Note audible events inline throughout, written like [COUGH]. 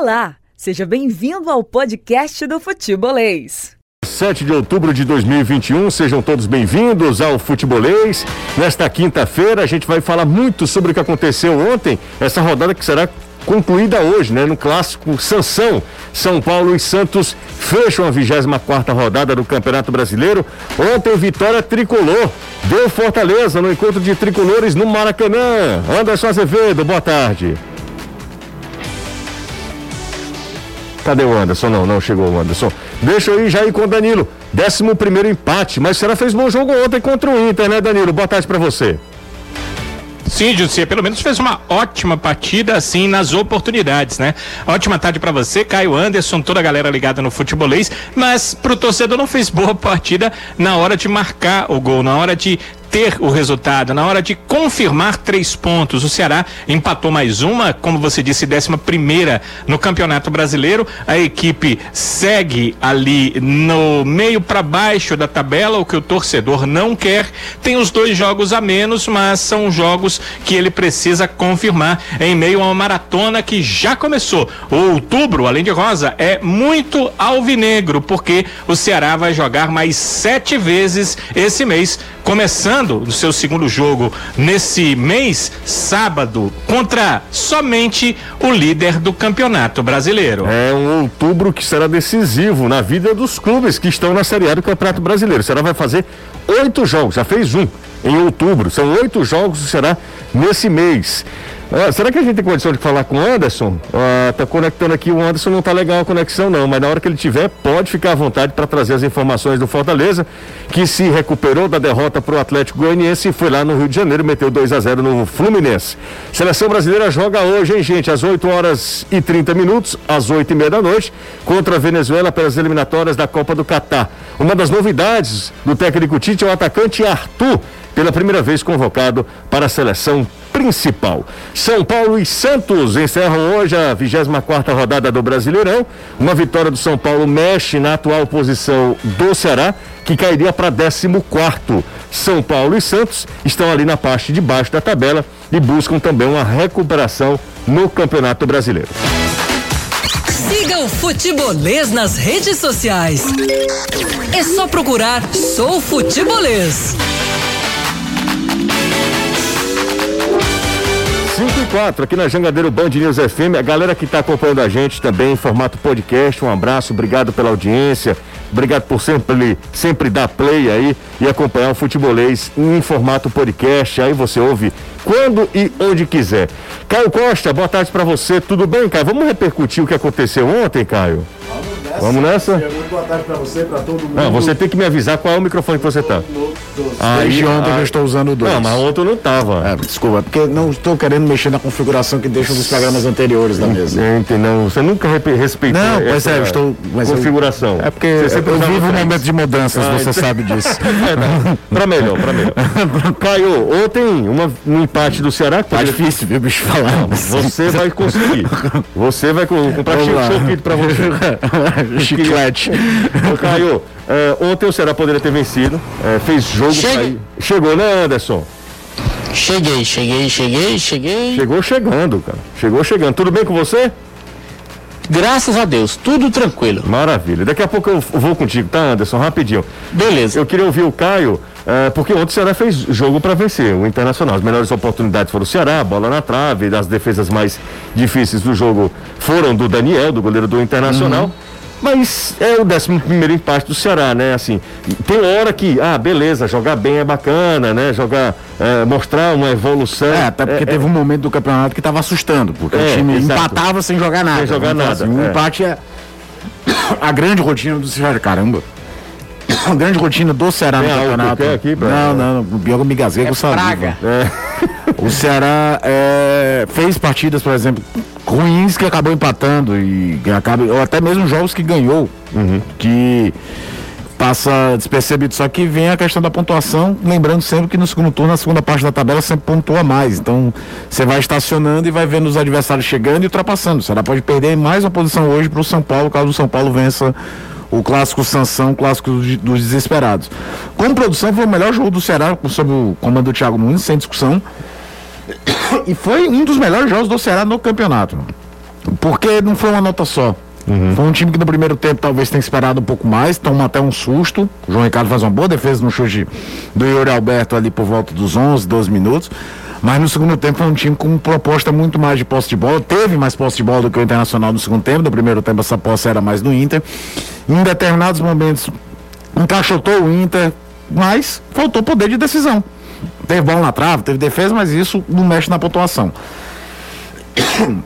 Olá, seja bem-vindo ao podcast do Futebolês. 7 de outubro de 2021, sejam todos bem-vindos ao Futebolês. Nesta quinta-feira a gente vai falar muito sobre o que aconteceu ontem, essa rodada que será concluída hoje, né? No clássico Sansão, São Paulo e Santos fecham a 24 rodada do Campeonato Brasileiro. Ontem, vitória tricolor. Deu Fortaleza no encontro de tricolores no Maracanã. Anderson Azevedo, boa tarde. Cadê o Anderson? Não, não chegou o Anderson. Deixa eu ir já ir com o Danilo. Décimo primeiro empate, mas será fez bom jogo ontem contra o Inter, né, Danilo? Boa tarde para você. Sim, José, pelo menos fez uma ótima partida assim nas oportunidades, né? Ótima tarde para você, Caio Anderson, toda a galera ligada no futebolês, mas pro torcedor não fez boa partida na hora de marcar o gol, na hora de ter o resultado, na hora de confirmar três pontos. O Ceará empatou mais uma, como você disse, décima primeira no Campeonato Brasileiro. A equipe segue ali no meio para baixo da tabela, o que o torcedor não quer. Tem os dois jogos a menos, mas são jogos que ele precisa confirmar em meio a uma maratona que já começou. O outubro, além de rosa, é muito alvinegro, porque o Ceará vai jogar mais sete vezes esse mês, começando no seu segundo jogo nesse mês, sábado, contra somente o líder do Campeonato Brasileiro. É um outubro que será decisivo na vida dos clubes que estão na Série A do Campeonato Brasileiro. O Ceará vai fazer oito jogos, já fez um em outubro. São oito jogos, será nesse mês. Ah, será que a gente tem condição de falar com o Anderson? Ah, tá conectando aqui, o Anderson não tá legal a conexão não, mas na hora que ele tiver, pode ficar à vontade para trazer as informações do Fortaleza, que se recuperou da derrota para o Atlético Goianiense e foi lá no Rio de Janeiro, meteu 2 a 0 no Fluminense. Seleção brasileira joga hoje, hein, gente, às 8 horas e 30 minutos, às 8 e meia da noite, contra a Venezuela pelas eliminatórias da Copa do Catar. Uma das novidades do técnico Tite é o atacante Arthur, pela primeira vez convocado para a seleção principal. São Paulo e Santos encerram hoje a 24 rodada do Brasileirão. Uma vitória do São Paulo mexe na atual posição do Ceará, que cairia para 14. São Paulo e Santos estão ali na parte de baixo da tabela e buscam também uma recuperação no Campeonato Brasileiro. Siga o Futebolês nas redes sociais. É só procurar Sou Futebolês. 5 e 4, aqui na Jangadeiro Band News FM. A galera que está acompanhando a gente também em formato podcast, um abraço, obrigado pela audiência, obrigado por sempre, sempre dar play aí e acompanhar o futebolês em formato podcast. Aí você ouve quando e onde quiser. Caio Costa, boa tarde para você. Tudo bem, Caio? Vamos repercutir o que aconteceu ontem, Caio? Vamos nessa? Muito boa tarde para você, para todo mundo. Não, você tem que me avisar qual é o microfone que você tá. Desde ontem eu estou usando dois. Não, mas ontem eu não tava. É, desculpa, é porque não estou querendo mexer na configuração que deixam dos programas anteriores da mesa. Entendeu? Você nunca respeitou Não, pois é, eu estou. Mas configuração. Eu, é porque eu vivo um momento de mudanças, ah, você então... sabe disso. [LAUGHS] é, pra melhor, pra melhor. [LAUGHS] Caiu, ontem uma, um empate do Ceará. Tá difícil, viu, bicho, falar. Você vai conseguir. [LAUGHS] Você vai comprar choquito pra você. [LAUGHS] Chiclete. Ô, Caio, é, ontem o Ceará poderia ter vencido, é, fez jogo. Chegue... Chegou, né, Anderson? Cheguei, cheguei, cheguei, cheguei. Chegou chegando, cara. Chegou chegando. Tudo bem com você? Graças a Deus, tudo tranquilo. Maravilha. Daqui a pouco eu vou contigo, tá, Anderson? Rapidinho. Beleza. Eu queria ouvir o Caio, é, porque ontem o Ceará fez jogo para vencer o Internacional. As melhores oportunidades foram o Ceará, bola na trave, as defesas mais difíceis do jogo foram do Daniel, do goleiro do Internacional. Uhum. Mas é o 11 primeiro empate do Ceará, né? Assim, tem hora que, ah, beleza, jogar bem é bacana, né? Jogar, é, mostrar uma evolução. É, até porque é, teve é... um momento do campeonato que estava assustando, porque o é, time exato. empatava sem jogar nada. Sem jogar né? nada. Assim, o é. empate é [COUGHS] a grande rotina do Ceará, caramba. [COUGHS] A grande rotina do Ceará tem no campeonato. Aqui pra... Não, não, o Biogo me gasguei com praga. O Ceará fez partidas, por exemplo, ruins que acabou empatando e acaba, ou até mesmo jogos que ganhou, uhum. que passa despercebido. Só que vem a questão da pontuação, lembrando sempre que no segundo turno, na segunda parte da tabela, sempre pontua mais. Então, você vai estacionando e vai vendo os adversários chegando e ultrapassando. O Ceará pode perder mais uma posição hoje para o São Paulo, caso o São Paulo vença o clássico Sansão, o clássico dos desesperados. Como produção, foi o melhor jogo do Ceará, sob o comando do Thiago Nunes, sem discussão. E foi um dos melhores jogos do Ceará no campeonato. porque não foi uma nota só. Foi um time que no primeiro tempo talvez tenha esperado um pouco mais, toma até um susto. O João Ricardo faz uma boa defesa no chute do Yuri Alberto ali por volta dos 11, 12 minutos. Mas no segundo tempo foi um time com proposta muito mais de posse de bola. Teve mais posse de bola do que o Internacional no segundo tempo. No primeiro tempo essa posse era mais do Inter. Em determinados momentos encaixotou o Inter, mas faltou poder de decisão. Teve bola na trave, teve defesa, mas isso não mexe na pontuação. [COUGHS]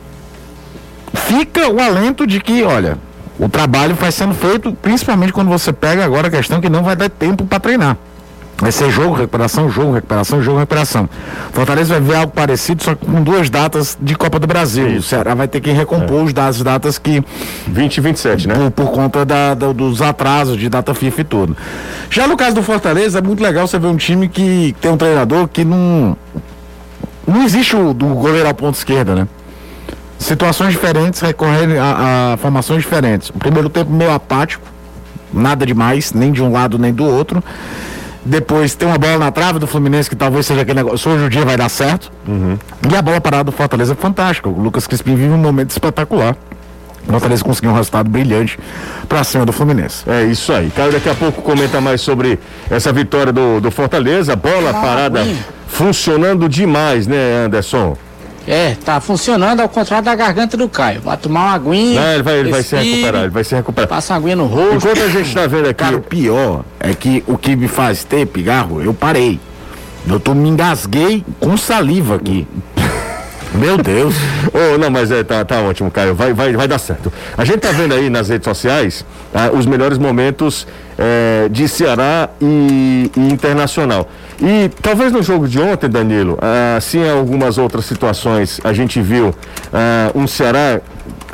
Fica o alento de que, olha, o trabalho vai sendo feito, principalmente quando você pega agora a questão que não vai dar tempo para treinar. Vai ser jogo, recuperação, jogo, recuperação, jogo, recuperação. Fortaleza vai ver algo parecido, só que com duas datas de Copa do Brasil. O Ceará vai ter que recompor os das datas que 20 e 27, né? por, por conta da- da- dos atrasos de data FIFA e tudo. Já no caso do Fortaleza, é muito legal você ver um time que tem um treinador que não. Não existe o do goleiro ao ponto esquerda, né? Situações diferentes recorrendo a, a formações diferentes. O primeiro tempo meio apático, nada demais, nem de um lado nem do outro. Depois tem uma bola na trave do Fluminense que talvez seja aquele negócio, hoje o dia vai dar certo. E a bola parada do Fortaleza é fantástica. O Lucas Crispim vive um momento espetacular. O Fortaleza conseguiu um resultado brilhante pra cima do Fluminense. É isso aí. Caio daqui a pouco comenta mais sobre essa vitória do, do Fortaleza. Bola parada funcionando demais, né, Anderson? É, tá funcionando ao contrário da garganta do Caio. Vai tomar uma aguinha. Não, ele vai, ele vai se recuperar, ele vai se recuperar. Passa uma aguinha no rosto. Enquanto a gente tá vendo aqui. Cara, o pior é que o que me faz ter pigarro, eu parei. Eu tô me engasguei com saliva aqui. [LAUGHS] Meu Deus. Oh, não, mas é, tá, tá ótimo, Caio. Vai, vai, vai dar certo. A gente tá vendo aí nas redes sociais ah, os melhores momentos eh, de Ceará e, e Internacional. E talvez no jogo de ontem, Danilo, assim em algumas outras situações, a gente viu ah, um Ceará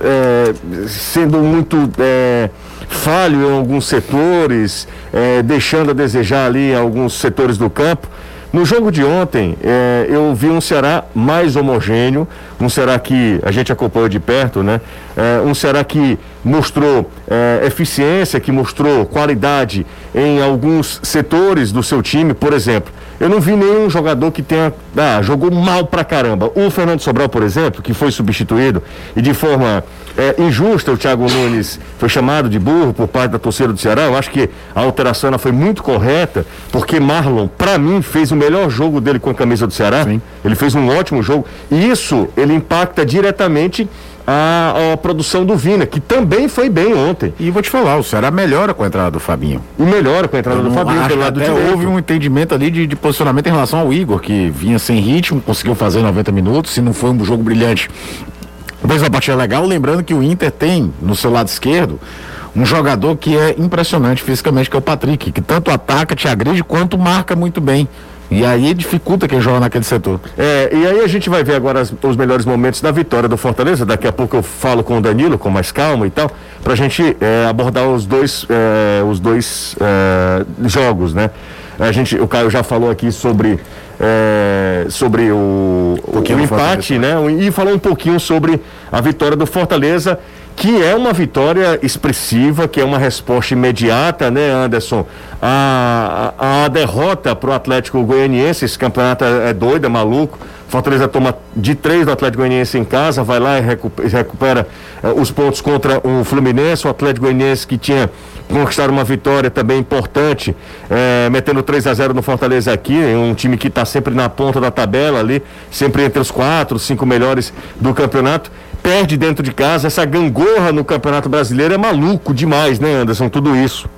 eh, sendo muito eh, falho em alguns setores, eh, deixando a desejar ali alguns setores do campo. No jogo de ontem, eu vi um Ceará mais homogêneo, um Ceará que a gente acompanhou de perto, né? Um Ceará que mostrou eficiência, que mostrou qualidade em alguns setores do seu time, por exemplo. Eu não vi nenhum jogador que tenha. Ah, jogou mal pra caramba. O Fernando Sobral, por exemplo, que foi substituído e de forma eh, injusta o Thiago Nunes foi chamado de burro por parte da torcida do Ceará. Eu acho que a alteração foi muito correta, porque Marlon, pra mim, fez o melhor jogo dele com a camisa do Ceará. Sim. Ele fez um ótimo jogo. E isso ele impacta diretamente a, a produção do Vina, que também foi bem ontem. E vou te falar, o Ceará melhora com a entrada do Fabinho. E melhora com a entrada do Eu Fabinho acho pelo lado até direito. houve um entendimento ali de, de posicionamento em relação ao Igor, que vinha sem ritmo, conseguiu fazer 90 minutos, se não foi um jogo brilhante. Fez uma partida legal, lembrando que o Inter tem no seu lado esquerdo um jogador que é impressionante fisicamente, que é o Patrick, que tanto ataca, te agride, quanto marca muito bem. E aí dificulta quem joga naquele setor. É, e aí a gente vai ver agora as- os melhores momentos da vitória do Fortaleza. Daqui a pouco eu falo com o Danilo, com mais calma e tal, pra gente é, abordar os dois, é, os dois é, jogos, né? A gente, o Caio já falou aqui sobre, é, sobre o, o, pouquinho do empate, né? E falou um pouquinho sobre a vitória do Fortaleza, que é uma vitória expressiva, que é uma resposta imediata, né, Anderson? A, a, a derrota para o Atlético Goianiense, esse campeonato é, é doido, é maluco. Fortaleza toma de três do Atlético Goianiense em casa, vai lá e recu- recupera eh, os pontos contra o Fluminense, o Atlético Goianiense que tinha conquistado uma vitória também importante, eh, metendo 3 a 0 no Fortaleza aqui, um time que está sempre na ponta da tabela ali, sempre entre os quatro, cinco melhores do campeonato. Perde dentro de casa, essa gangorra no Campeonato Brasileiro é maluco demais, né, Anderson? Tudo isso.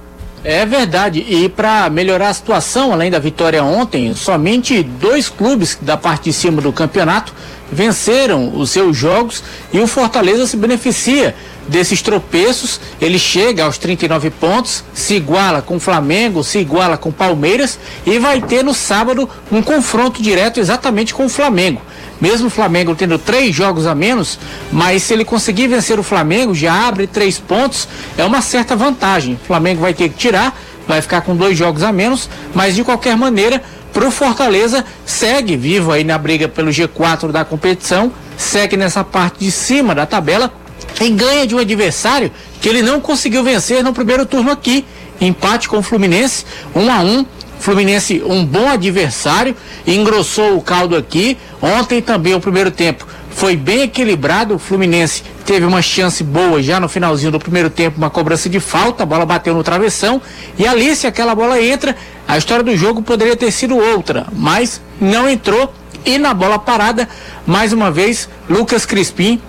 É verdade. E para melhorar a situação, além da vitória ontem, somente dois clubes da parte de cima do campeonato venceram os seus jogos e o Fortaleza se beneficia desses tropeços. Ele chega aos 39 pontos, se iguala com o Flamengo, se iguala com o Palmeiras e vai ter no sábado um confronto direto exatamente com o Flamengo. Mesmo o Flamengo tendo três jogos a menos, mas se ele conseguir vencer o Flamengo, já abre três pontos, é uma certa vantagem. O Flamengo vai ter que tirar, vai ficar com dois jogos a menos, mas de qualquer maneira, pro Fortaleza segue vivo aí na briga pelo G4 da competição, segue nessa parte de cima da tabela e ganha de um adversário que ele não conseguiu vencer no primeiro turno aqui. Empate com o Fluminense, 1 a 1 Fluminense, um bom adversário, engrossou o caldo aqui. Ontem também, o primeiro tempo, foi bem equilibrado. O Fluminense teve uma chance boa já no finalzinho do primeiro tempo, uma cobrança de falta, a bola bateu no travessão. E ali, se aquela bola entra, a história do jogo poderia ter sido outra, mas não entrou. E na bola parada, mais uma vez, Lucas Crispim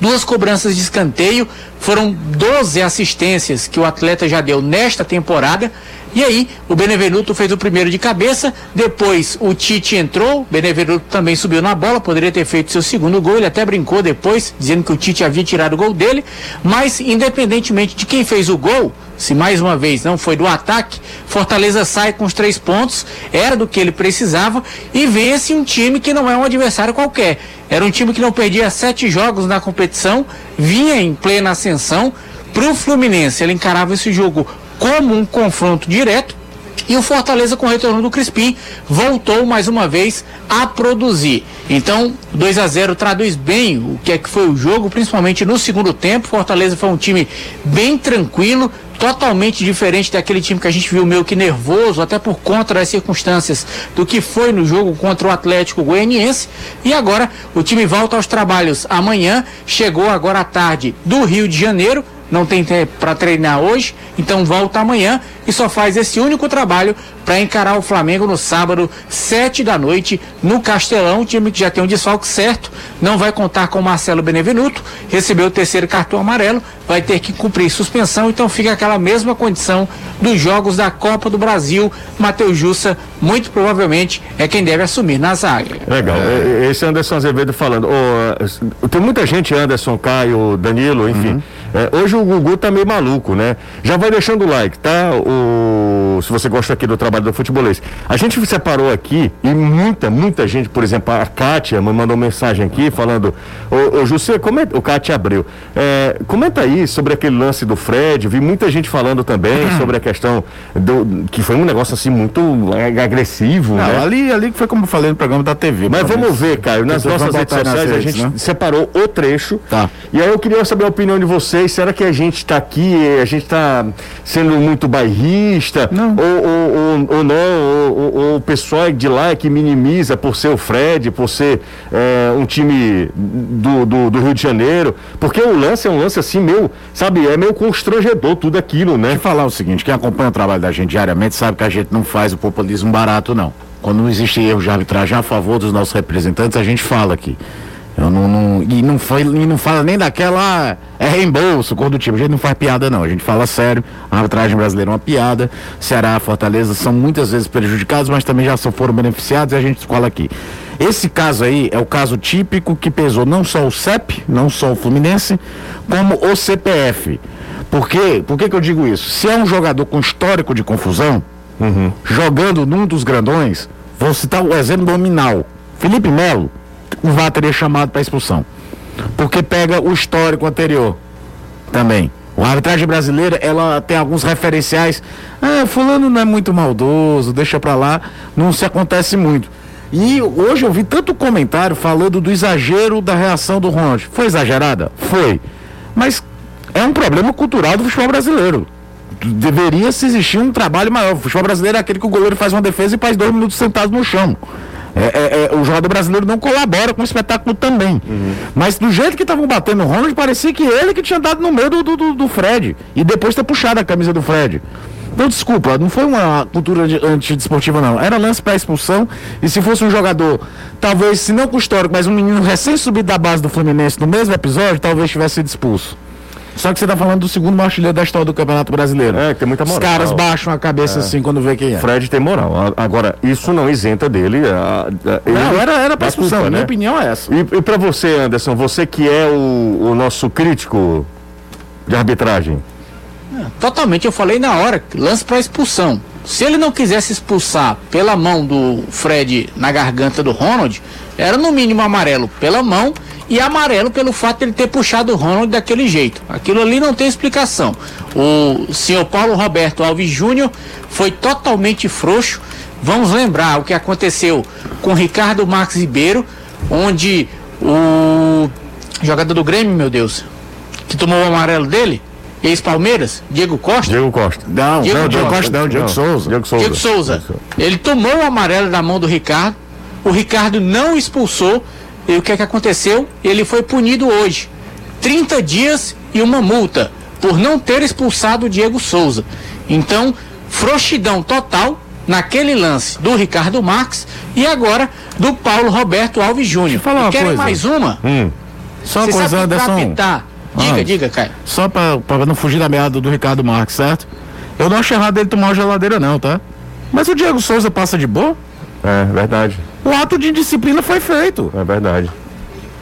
duas cobranças de escanteio, foram 12 assistências que o atleta já deu nesta temporada. E aí, o Benevenuto fez o primeiro de cabeça, depois o Tite entrou, Benevenuto também subiu na bola, poderia ter feito seu segundo gol, ele até brincou depois, dizendo que o Tite havia tirado o gol dele, mas independentemente de quem fez o gol, se mais uma vez não foi do ataque, Fortaleza sai com os três pontos, era do que ele precisava e vence um time que não é um adversário qualquer. Era um time que não perdia sete jogos na competição, vinha em plena ascensão. Para o Fluminense, ele encarava esse jogo como um confronto direto. E o Fortaleza, com o retorno do Crispim, voltou mais uma vez a produzir. Então, 2 a 0 traduz bem o que é que foi o jogo, principalmente no segundo tempo. Fortaleza foi um time bem tranquilo, totalmente diferente daquele time que a gente viu meio que nervoso, até por conta das circunstâncias do que foi no jogo contra o Atlético Goianiense. E agora o time volta aos trabalhos amanhã, chegou agora à tarde do Rio de Janeiro não tem tempo para treinar hoje, então volta amanhã e só faz esse único trabalho para encarar o Flamengo no sábado, sete da noite, no Castelão, time que já tem um desfalque certo, não vai contar com Marcelo Benevenuto, recebeu o terceiro cartão amarelo, vai ter que cumprir suspensão, então fica aquela mesma condição dos jogos da Copa do Brasil. Matheus Jussa, muito provavelmente, é quem deve assumir na zaga. Legal. É. Esse Anderson Azevedo falando. Oh, tem muita gente, Anderson, Caio, Danilo, enfim. Uhum. É, hoje o Gugu tá meio maluco, né? Já vai deixando o like, tá? O, se você gosta aqui do trabalho do futebolês. A gente separou aqui e muita, muita gente, por exemplo, a Kátia me mandou mensagem aqui falando, ô, ô José, comenta, o Kátia abriu. É, comenta aí sobre aquele lance do Fred, vi muita gente falando também uhum. [CLEARS THROAT] sobre a questão do, que foi um negócio assim muito agressivo, Não, né? Ali, ali que foi como eu falei no programa da TV. Mas vamos ver, Caio, nas nossas redes sociais a gente né? separou o trecho. Tá. E aí eu queria saber a opinião de vocês vocês, será que a gente está aqui, a gente está sendo muito bairrista? Não. Ou, ou, ou, ou não, ou, o pessoal de lá é que minimiza por ser o Fred, por ser é, um time do, do, do, Rio de Janeiro? Porque o lance é um lance assim, meio, sabe, é meio constrangedor tudo aquilo, né? Deixa eu falar o seguinte, quem acompanha o trabalho da gente diariamente sabe que a gente não faz o populismo barato, não. Quando não existe erro de arbitragem a favor dos nossos representantes, a gente fala aqui. Eu não, não, e, não foi, e não fala nem daquela é reembolso, cor do tipo. A gente não faz piada, não. A gente fala sério. A arbitragem brasileira é uma piada. Ceará, Fortaleza são muitas vezes prejudicados, mas também já foram beneficiados e a gente escola aqui. Esse caso aí é o caso típico que pesou não só o CEP, não só o Fluminense, como o CPF. Por quê? Por que, que eu digo isso? Se é um jogador com histórico de confusão, uhum. jogando num dos grandões, vou citar o exemplo nominal. Felipe Melo o VAR teria chamado para expulsão. Porque pega o histórico anterior também. A arbitragem brasileira, ela tem alguns referenciais. Ah, fulano não é muito maldoso, deixa para lá. Não se acontece muito. E hoje eu vi tanto comentário falando do exagero da reação do Ronald. Foi exagerada? Foi. Mas é um problema cultural do futebol brasileiro. Deveria se existir um trabalho maior. O futebol brasileiro é aquele que o goleiro faz uma defesa e faz dois minutos sentado no chão. É, é, é, o jogador brasileiro não colabora com o espetáculo também. Uhum. Mas do jeito que estavam batendo o Ronald, parecia que ele que tinha dado no meio do, do, do Fred. E depois ter puxado a camisa do Fred. Então, desculpa, não foi uma cultura antidesportiva, não. Era lance para expulsão. E se fosse um jogador, talvez, se não com histórico, mas um menino recém-subido da base do Fluminense no mesmo episódio, talvez tivesse sido expulso. Só que você tá falando do segundo maior artilheiro da história do Campeonato Brasileiro. É, tem muita moral. Os caras baixam a cabeça é. assim quando vê quem é. Fred tem moral. Agora, isso não isenta dele. A, a, não, era, era pra expulsão. Culpa, Minha né? opinião é essa. E, e pra você, Anderson, você que é o, o nosso crítico de arbitragem? É, totalmente, eu falei na hora, lance para expulsão. Se ele não quisesse expulsar pela mão do Fred na garganta do Ronald, era no mínimo amarelo pela mão e amarelo pelo fato de ele ter puxado o Ronald daquele jeito. Aquilo ali não tem explicação. O senhor Paulo Roberto Alves Júnior foi totalmente frouxo. Vamos lembrar o que aconteceu com Ricardo Marques Ribeiro, onde o jogador do Grêmio, meu Deus, que tomou o amarelo dele, ex-Palmeiras, Diego Costa. Diego Costa. Não, Diego, não, Diego Costa não, Diego não. Souza. Diego Souza. Diego Souza. Ele tomou o amarelo da mão do Ricardo. O Ricardo não expulsou E o que é que aconteceu? Ele foi punido hoje. 30 dias e uma multa por não ter expulsado o Diego Souza. Então, frouxidão total naquele lance do Ricardo Marques e agora do Paulo Roberto Alves Júnior. falar Querem coisa. mais uma? Hum. Só uma coisa, Anderson. apitar- Diga, Ah. diga, Caio. Só pra, pra não fugir da meada do Ricardo Marques, certo? Eu não acho errado ele tomar uma geladeira, não, tá? Mas o Diego Souza passa de boa? É verdade, O ato de indisciplina foi feito. é verdade.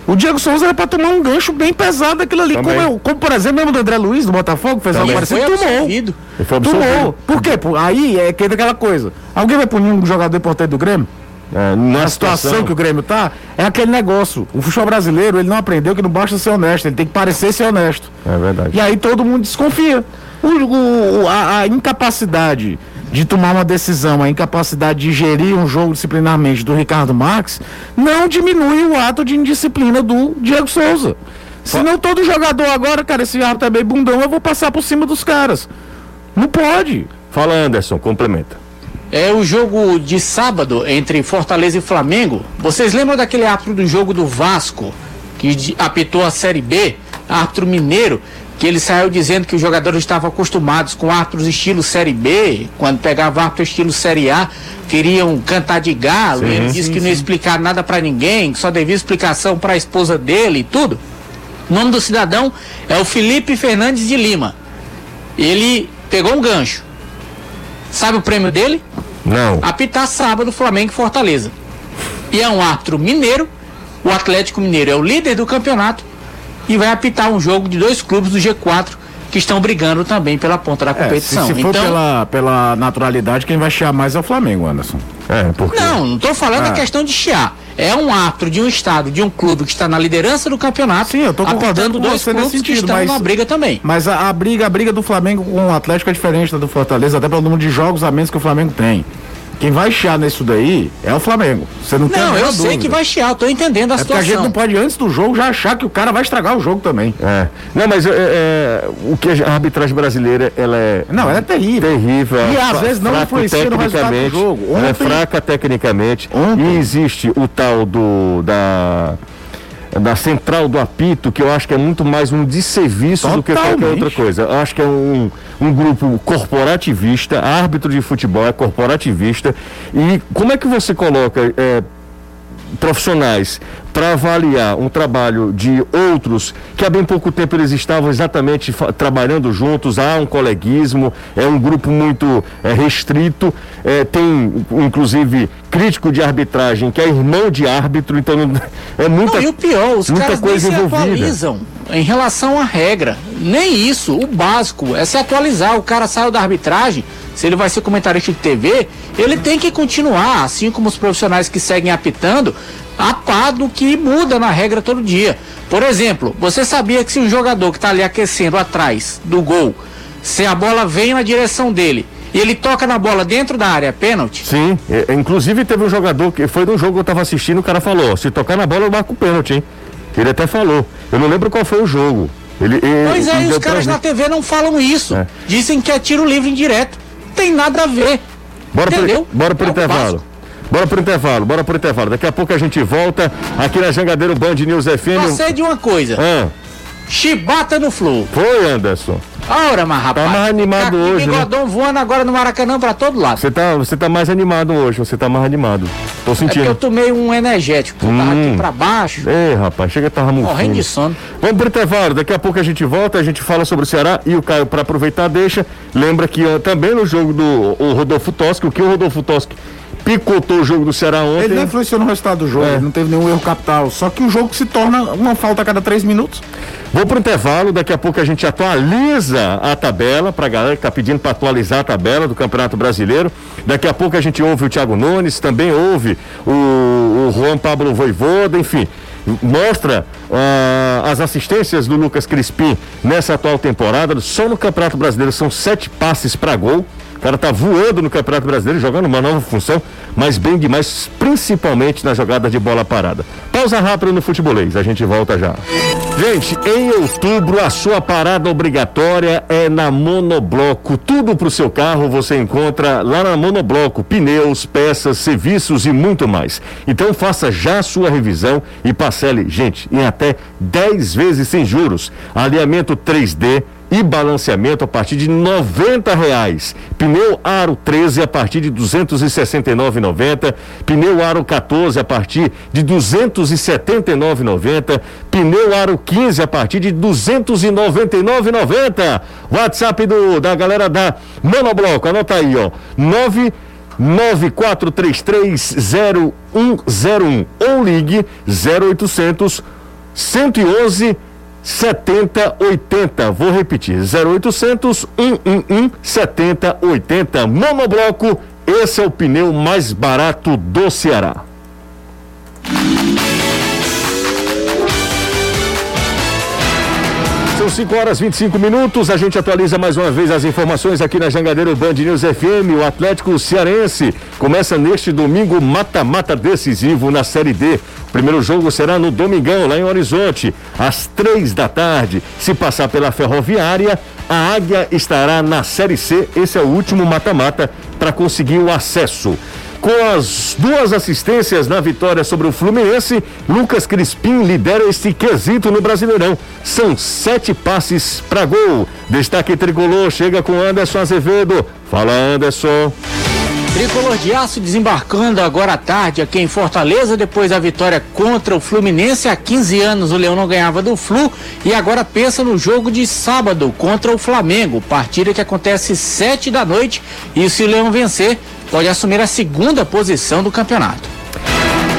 O Diego Souza era pra tomar um gancho bem pesado daquilo ali. Como, eu- como, por exemplo, mesmo do André Luiz, do Botafogo, fez algo Também. parecido, Foi tomou. Ele foi absolvido. Tomou. Por quê? Por- Aí é que entra aquela coisa. Alguém vai punir um jogador importante do Grêmio? É, na A situação que o Grêmio tá, é aquele negócio. O futebol brasileiro, ele não aprendeu que não basta ser honesto, ele tem que parecer ser honesto. É verdade. E aí todo mundo desconfia. O, o- o- a, a incapacidade de tomar uma decisão, a incapacidade de gerir um jogo disciplinarmente do Ricardo Marques, não diminui o ato de indisciplina do Diego Souza. Senão todo jogador agora, cara, esse árbitro é meio bundão, eu vou passar por cima dos caras. Não pode. Fala, Anderson, complementa. É o jogo de sábado entre Fortaleza e Flamengo. Vocês lembram daquele árbitro do jogo do Vasco, que apitou a Série B, árbitro mineiro, que ele saiu dizendo que os jogadores estavam acostumados com árbitros estilo Série B, quando pegava árbitro estilo Série A, queriam cantar de galo, ele disse que não ia explicar nada pra ninguém, que só devia explicação pra esposa dele e tudo. O nome do cidadão é o Felipe Fernandes de Lima. Ele pegou um gancho. Sabe o prêmio dele? Não. apitar sábado Flamengo e Fortaleza. E é um árbitro mineiro, o Atlético Mineiro é o líder do campeonato e vai apitar um jogo de dois clubes do G4 que estão brigando também pela ponta da É, se, competição. se for então, pela, pela naturalidade, quem vai chiar mais é o Flamengo, Anderson. É, porque. não, não estou falando Ah. da questão de chiar. É um árbitro de um estado, de um clube que está na liderança do campeonato, Sim, eu tô concordando com dois você nesse clubes que sentido, estão mas- na briga também. Mas a, a briga, a briga do Flamengo com o Atlético é diferente da do Fortaleza, até pelo número de jogos a menos que o Flamengo tem. Quem vai chiar nisso daí é o Flamengo. Você não, tem a Não, eu sei dúvida. que vai chiar, eu tô entendendo a É porque a gente situação. não pode, antes do jogo, já achar que o cara vai estragar o jogo também. É. Não, mas é, é, o que a arbitragem brasileira, ela é. Não, ela é terrível. terrível. E às fra- ela não influencia no resultado do tecnicamente, jogo. Ela é Ontem- fraca tecnicamente. Ontem- E existe o tal do da da central do apito, que eu acho que é muito mais um desserviço do que qualquer Totalmente. outra coisa. Eu acho que é um, um grupo corporativista, árbitro de futebol é corporativista. E como é que você coloca é, profissionais para avaliar um trabalho de outros que há bem pouco tempo eles estavam exatamente trabalhando juntos, há um coleguismo, é um grupo muito é, restrito, é, tem inclusive crítico de arbitragem que é irmão de árbitro, então não- [LAUGHS] é muita, Não, e o pior, os muita caras coisa nem se envolvida. atualizam em relação à regra. Nem isso. O básico é se atualizar. O cara saiu da arbitragem, se ele vai ser comentarista de TV, ele tem que continuar, assim como os profissionais que seguem apitando, a par do que muda na regra todo dia. Por exemplo, você sabia que se um jogador que está ali aquecendo atrás do gol, se a bola vem na direção dele e ele toca na bola dentro da área, é pênalti? Sim, é, inclusive teve um jogador que foi num jogo que eu tava assistindo, o cara falou, se tocar na bola eu marco o pênalti, hein? Ele até falou. Eu não lembro qual foi o jogo. Ele, ele- Pois é, e os caras na TV não falam isso. É. Dizem que é tiro livre indireto. Tem nada a ver. Bora Entendeu? pro, bora pro É intervalo. Bora pro intervalo, bora pro intervalo. Daqui a pouco a gente volta aqui na Jangadeiro Band News FM. Eu sei de uma coisa. Ah, Chibata no Flu. foi, Anderson. Ora, mas rapaz. mais animado tá aqui, hoje, né? bigodão voando agora no Maracanã pra todo lado. Você tá, você tá mais animado hoje, você tá mais animado. Tô É porque eu sentindo. tomei um energético. Eu tava Hum. aqui pra baixo. Ei, rapaz, chega tava Morrendo mufino. de sono. Vamos pro intervalo, daqui a pouco a gente volta, a gente fala sobre o Ceará e o Caio, para aproveitar, deixa. Lembra que ó, também no jogo do Rodolfo Toschi, o que o Rodolfo Toschi picotou o jogo do Ceará ontem. Ele não influenciou no resultado do jogo, É. não teve nenhum erro capital. Só que o jogo se torna uma falta a cada três minutos. Vou pro intervalo, daqui a pouco a gente atualiza a tabela, pra galera que tá pedindo para atualizar a tabela do Campeonato Brasileiro. Daqui a pouco a gente ouve o Thiago Nunes, também ouve o, o Juan Pablo Voivoda, enfim. Mostra ah, as assistências do Lucas Crispim nessa atual temporada. Só no Campeonato Brasileiro são sete passes para gol. Cara tá voando no Campeonato Brasileiro, jogando uma nova função, mas bem demais, principalmente na jogada de bola parada. Pausa rápida no futebolês, a gente volta já. Gente, em outubro a sua parada obrigatória é na Monobloco. Tudo para o seu carro você encontra lá na Monobloco: pneus, peças, serviços e muito mais. Então faça já a sua revisão e parcele, gente, em até 10 vezes sem juros. Alinhamento 3D e balanceamento a partir de noventa reais. Pneu Aro 13 a partir de 269,90. Pneu Aro 14 a partir de 279,90. Pneu Aro 15 a partir de 299,90. WhatsApp do da galera da Monobloco, anota aí, ó. 9 94330101 ou ligue 0800 111 7080. Vou repetir: 0800 111 7080. Monobloco, esse é o pneu mais barato do Ceará. São 5 horas 25 minutos. A gente atualiza mais uma vez as informações aqui na Jangadeiro Band News FM. O Atlético Cearense começa neste domingo mata-mata decisivo na Série D. O primeiro jogo será no domingão, lá em Horizonte, às três da tarde. Se passar pela Ferroviária, a Águia estará na Série C. Esse é o último mata-mata para conseguir o acesso. Com as duas assistências na vitória sobre o Fluminense, Lucas Crispim lidera este quesito no Brasileirão. São sete passes para gol. Destaque tricolor chega com Anderson Azevedo. Fala, Anderson. Tricolor de Aço desembarcando agora à tarde aqui em Fortaleza, depois da vitória contra o Fluminense. Há 15 anos o Leão não ganhava do Flu e agora pensa no jogo de sábado contra o Flamengo. Partida que acontece sete da noite e se o Leão vencer, pode assumir a segunda posição do campeonato.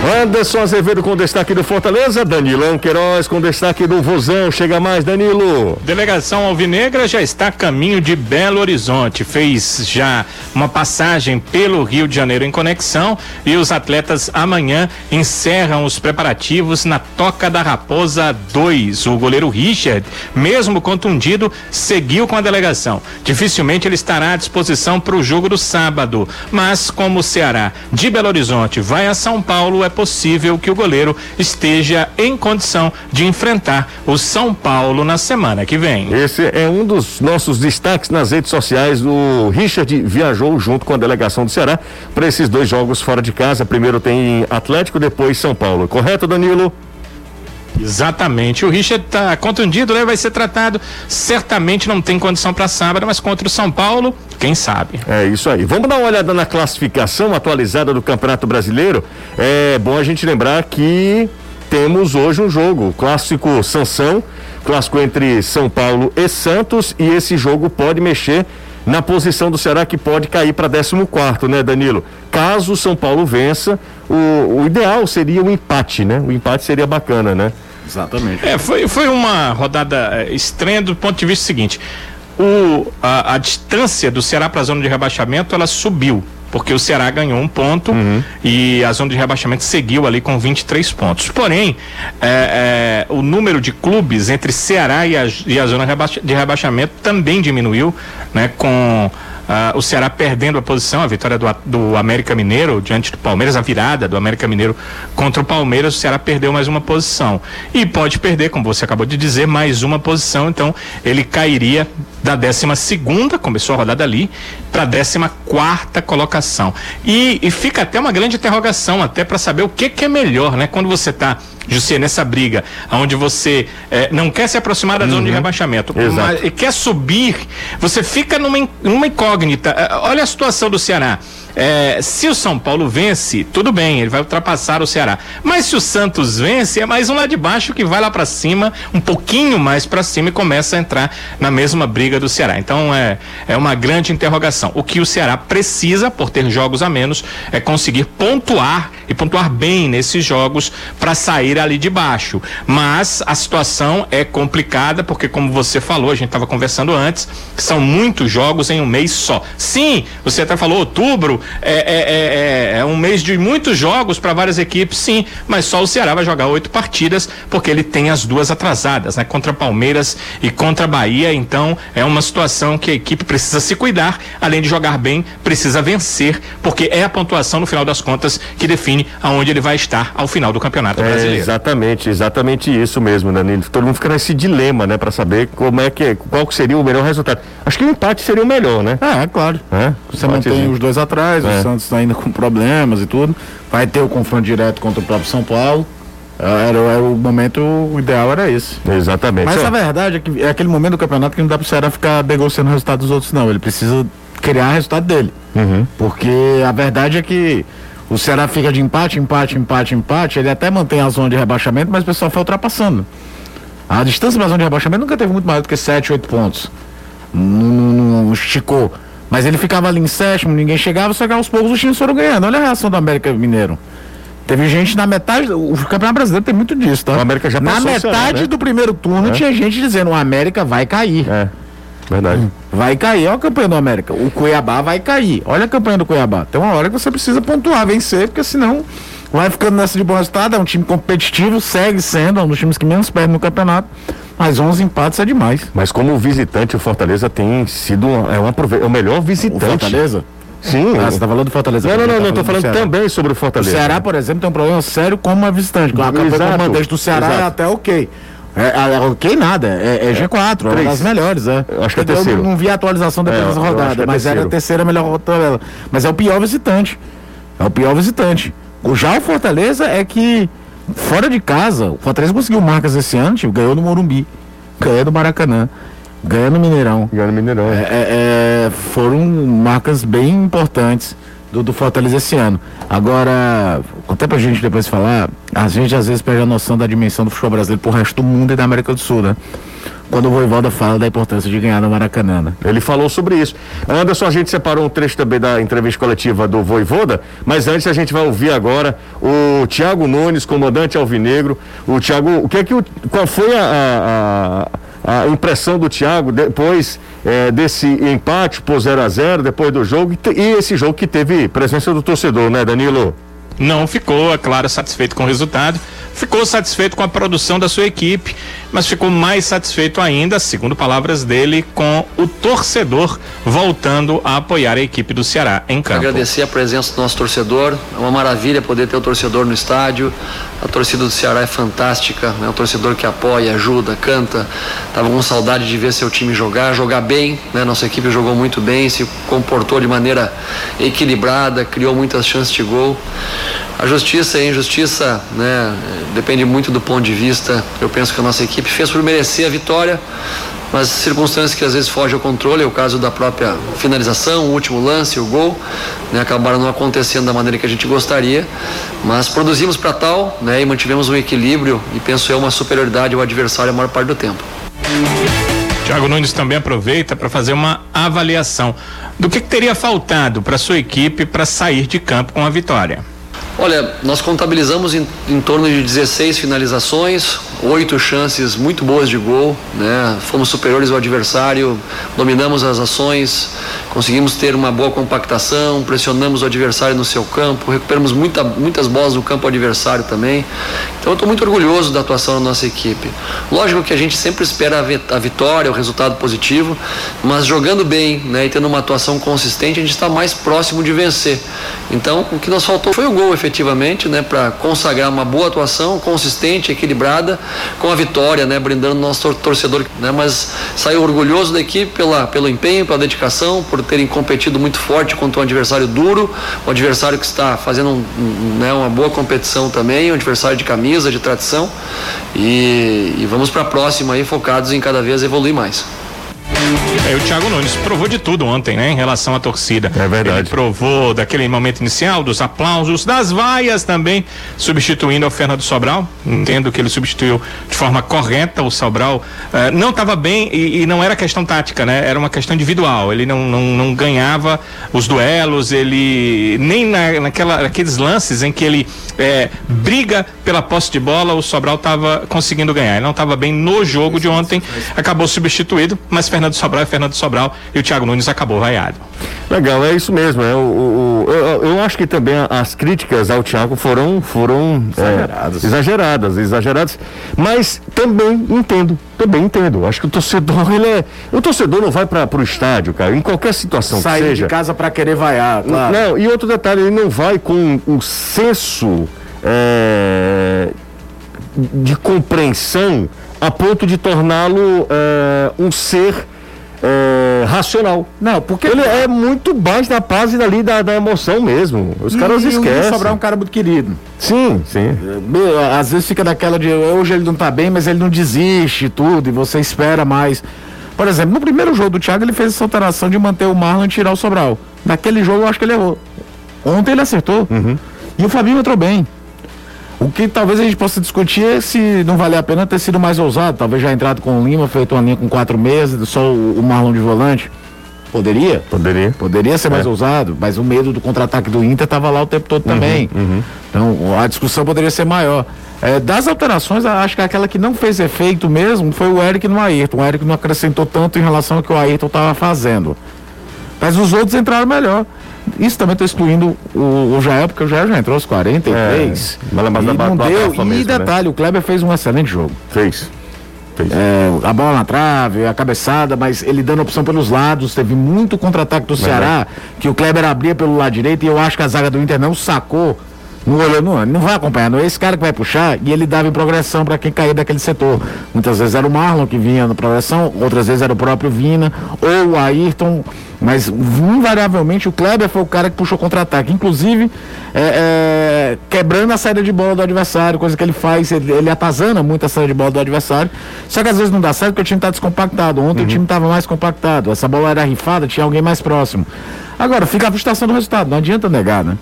Anderson Azevedo com destaque do Fortaleza, Danilão Queiroz com destaque do Vozão. Chega mais, Danilo. Delegação Alvinegra já está a caminho de Belo Horizonte. Fez já uma passagem pelo Rio de Janeiro em conexão e os atletas amanhã encerram os preparativos na Toca da Raposa 2. O goleiro Richard, mesmo contundido, seguiu com a delegação. Dificilmente ele estará à disposição para o jogo do sábado, mas como o Ceará de Belo Horizonte vai a São Paulo, é possível que o goleiro esteja em condição de enfrentar o São Paulo na semana que vem. Esse é um dos nossos destaques nas redes sociais. O Richard viajou junto com a delegação do Ceará para esses dois jogos fora de casa. Primeiro tem Atlético, depois São Paulo. Correto, Danilo? Exatamente. O Richard está contundido, né? Vai ser tratado. Certamente não tem condição para sábado, mas contra o São Paulo, quem sabe. É isso aí. Vamos dar uma olhada na classificação atualizada do Campeonato Brasileiro. É bom a gente lembrar que temos hoje um jogo, clássico Sansão, clássico entre São Paulo e Santos, e esse jogo pode mexer na posição do Ceará que pode cair para 14, né, Danilo? Caso o São Paulo vença, o, o ideal seria o empate, né? O empate seria bacana, né? Exatamente. É, foi, foi uma rodada é, estranha do ponto de vista seguinte. O, a, a distância do Ceará para a zona de rebaixamento ela subiu porque o Ceará ganhou um ponto uhum. e a zona de rebaixamento seguiu ali com 23 pontos. Porém, é, é, o número de clubes entre Ceará e a, e a zona de rebaixamento também diminuiu, né, com Uh, o Ceará perdendo a posição, a vitória do, do América Mineiro diante do Palmeiras, a virada do América Mineiro contra o Palmeiras, o Ceará perdeu mais uma posição. E pode perder, como você acabou de dizer, mais uma posição, então ele cairia da 12 segunda, começou a rodada ali, para a 14 quarta colocação. E, e, fica até uma grande interrogação, até para saber o que, que é melhor, né? Quando você está José, nessa briga, onde você eh, não quer se aproximar da uhum. zona de uhum. rebaixamento, mas quer subir, você fica numa, numa incógnita. Eh, olha a situação do Ceará. É, se o São Paulo vence, tudo bem, ele vai ultrapassar o Ceará. Mas se o Santos vence, é mais um lá de baixo que vai lá para cima, um pouquinho mais para cima e começa a entrar na mesma briga do Ceará. Então é, é uma grande interrogação. O que o Ceará precisa, por ter jogos a menos, é conseguir pontuar e pontuar bem nesses jogos para sair ali de baixo. Mas a situação é complicada porque, como você falou, a gente estava conversando antes, são muitos jogos em um mês só. Sim, você até falou outubro é, é, é, é um mês de muitos jogos para várias equipes, sim, mas só o Ceará vai jogar oito partidas porque ele tem as duas atrasadas, né? Contra Palmeiras e contra Bahia. Então é uma situação que a equipe precisa se cuidar, além de jogar bem, precisa vencer, porque é a pontuação no final das contas que define aonde ele vai estar ao final do Campeonato É, Brasileiro. exatamente, exatamente isso mesmo, Danilo. Todo mundo fica nesse dilema, né, para saber como é que qual seria o melhor resultado. Acho que o empate seria o melhor, né? É, é claro. É, Você mantém os dois atrás, É. o Santos ainda com problemas e tudo. Vai ter o confronto direto contra o próprio São Paulo. É, Era, era o momento o ideal era esse. Exatamente. Mas Ó, a verdade é que é aquele momento do campeonato que não dá pro Ceará ficar negociando o resultado dos outros, não. Ele precisa criar o resultado dele. Uhum. Porque a verdade é que o Ceará fica de empate, empate, empate, empate. Ele até mantém a zona de rebaixamento, mas o pessoal foi ultrapassando. A distância da zona de rebaixamento nunca teve muito maior do que 7, 8 pontos. Não, não- não esticou. Mas ele ficava ali em sétimo, ninguém chegava, só que aos poucos os times foram ganhando. Olha a reação do América Mineiro. Teve gente na metade. O Campeonato Brasileiro tem muito disso, tá? O América já Na passou Ceará, metade né? do primeiro turno É. tinha gente dizendo: o América vai cair. É, verdade. Vai cair. Olha a campanha do América. O Cuiabá vai cair. Olha a campanha do Cuiabá. Tem uma hora que você precisa pontuar, vencer, porque senão vai ficando nessa de bom resultado. É um time competitivo, segue sendo, é um dos times que menos perde no campeonato. Mas 11 empates é demais. Mas como visitante, o Fortaleza tem sido é, um aprove- é o melhor O visitante. Fortaleza? Sim. Ah, você tá falando do Fortaleza. Não, não, eu não, tava não, tô do falando também sobre o O Fortaleza. Ceará, por exemplo, tem um problema sério como uma visitante. A campanha Exato, como mandante do Ceará é exato. até ok. É, é ok nada, é, é G4, é uma Três. das melhores, é. Eu acho que é Eu terceiro. não vi a atualização depois É, eu rodada, é mas era a terceiro. terceira melhor tabela. Mas é o pior visitante. É o pior visitante. O já o Fortaleza é que, fora de casa, o Fortaleza conseguiu marcas esse ano, tipo, ganhou no Morumbi, ganhou no Maracanã, ganhou no Mineirão. Ganhando Mineirão. É, é, é, foram marcas bem importantes do, do Fortaleza esse ano. Agora, até pra gente depois falar, a gente às vezes perde a noção da dimensão do futebol brasileiro pro resto do mundo e da América do Sul, né? Quando o Voivoda fala da importância de ganhar no Maracanã, né? Ele falou sobre isso. Anderson, a gente separou um trecho também da entrevista coletiva do Voivoda, mas antes a gente vai ouvir agora o Thiago Nunes, comandante alvinegro. O Thiago, o que é que o, qual foi a, a, a impressão do Thiago depois eh, desse empate por 0 a 0 depois do jogo e, e esse jogo que teve presença do torcedor, né, Danilo? Não ficou, é claro, satisfeito com o resultado. Ficou satisfeito com a produção da sua equipe, mas ficou mais satisfeito ainda, segundo palavras dele, com o torcedor voltando a apoiar a equipe do Ceará em campo. Agradecer a presença do nosso torcedor. É uma maravilha poder ter o torcedor no estádio. A torcida do Ceará é fantástica. É um torcedor que apoia, ajuda, canta. Tava com saudade de ver seu time jogar, jogar bem. Né? Nossa equipe jogou muito bem, se comportou de maneira equilibrada, criou muitas chances de gol. A justiça e a injustiça, né, depende muito do ponto de vista. Eu penso que a nossa equipe fez por merecer a vitória, mas circunstâncias que às vezes fogem ao controle, é o caso da própria finalização, o último lance, o gol, né, acabaram não acontecendo da maneira que a gente gostaria, mas produzimos para tal, né, e mantivemos um equilíbrio e penso eu uma superioridade ao adversário a maior parte do tempo. Thiago Nunes também aproveita para fazer uma avaliação do que, que teria faltado para sua equipe para sair de campo com a vitória. Olha, nós contabilizamos em, em torno de 16 finalizações, oito chances muito boas de gol, né? Fomos superiores ao adversário, dominamos as ações, conseguimos ter uma boa compactação, pressionamos o adversário no seu campo, recuperamos muita, muitas bolas no campo adversário também. Então eu estou muito orgulhoso da atuação da nossa equipe. Lógico que a gente sempre espera a, vi- a vitória, o resultado positivo, mas jogando bem, né, e tendo uma atuação consistente, a gente está mais próximo de vencer. Então, o que nos faltou foi o gol, efetivamente, né, para consagrar uma boa atuação, consistente, equilibrada, com a vitória, né, brindando nosso tor- torcedor. Né, mas saiu orgulhoso da equipe pela, pelo empenho, pela dedicação, por terem competido muito forte contra um adversário duro, um adversário que está fazendo um- um, né, uma boa competição também, um adversário de camisa, de tradição. E, e vamos para a próxima aí, focados em cada vez evoluir mais. É, o Thiago Nunes provou de tudo ontem, né, em relação à torcida. É verdade. Ele provou daquele momento inicial, dos aplausos, das vaias também, substituindo o Fernando Sobral. Entendo que ele substituiu de forma correta o Sobral. eh, não estava bem e, e não era questão tática, né? Era uma questão individual. Ele não, não, não ganhava os duelos, ele nem na, naquela, naqueles lances em que ele eh, briga pela posse de bola, o Sobral estava conseguindo ganhar. Ele não estava bem no jogo de ontem, acabou substituído, mas Fernando Sobral é Fernando Sobral e o Thiago Nunes acabou vaiado. Legal, é isso mesmo. É, o, o, o eu, eu, acho que também as críticas ao Thiago foram, foram exageradas. É, exageradas, exageradas. Mas também entendo, também entendo. Acho que o torcedor, ele é. O torcedor não vai para o estádio, cara, em qualquer situação Sair que seja. de casa para querer vaiar, claro. Não, e outro detalhe, ele não vai com o senso é, de compreensão a ponto de torná-lo é, um ser é, racional. Não, porque ele é muito baixo da paz e dali da, da emoção mesmo. Os e, caras esquecem. O Sobral é um cara muito querido. Sim, sim. Às vezes fica daquela de hoje ele não tá bem, mas ele não desiste e tudo, e você espera mais. Por exemplo, no primeiro jogo do Thiago, ele fez essa alteração de manter o Marlon e tirar o Sobral. Naquele jogo eu acho que ele errou. Ontem ele acertou. Uhum. E o Fabinho entrou bem. O que talvez a gente possa discutir é se não valia a pena ter sido mais ousado. Talvez já entrado com o Lima, feito uma linha com quatro meses, só o, o Marlon de volante. Poderia? Poderia. Poderia ser é. mais ousado, mas o medo do contra-ataque do Inter estava lá o tempo todo também. Uhum, uhum. Então a discussão poderia ser maior. É, das alterações, acho que aquela que não fez efeito mesmo foi o Eric no Ayrton. O Eric não acrescentou tanto em relação ao que o Ayrton estava fazendo. Mas os outros entraram melhor. Isso também estou excluindo o, o Jael, porque o Jael já entrou aos 43. É, mas, mas e não deu. E mesmo, né? detalhe, né? o Kleber fez um excelente jogo. Fez. É, a bola na trave, a cabeçada, mas ele dando opção pelos lados. Teve muito contra-ataque do Ceará, que o Kleber abria pelo lado direito e eu acho que a zaga do Inter não sacou não olhou, não, não vai acompanhar, não é esse cara que vai puxar e ele dava em progressão para quem caía daquele setor. Muitas vezes era o Marlon que vinha na progressão, outras vezes era o próprio Vina ou o Ayrton, mas invariavelmente o Kleber foi o cara que puxou contra-ataque, inclusive é, é, quebrando a saída de bola do adversário, coisa que ele faz, ele, ele atazana muito a saída de bola do adversário, só que às vezes não dá certo porque o time está descompactado. Ontem uhum. o time estava mais compactado, essa bola era rifada, tinha alguém mais próximo. Agora, fica a frustração do resultado, não adianta negar, né?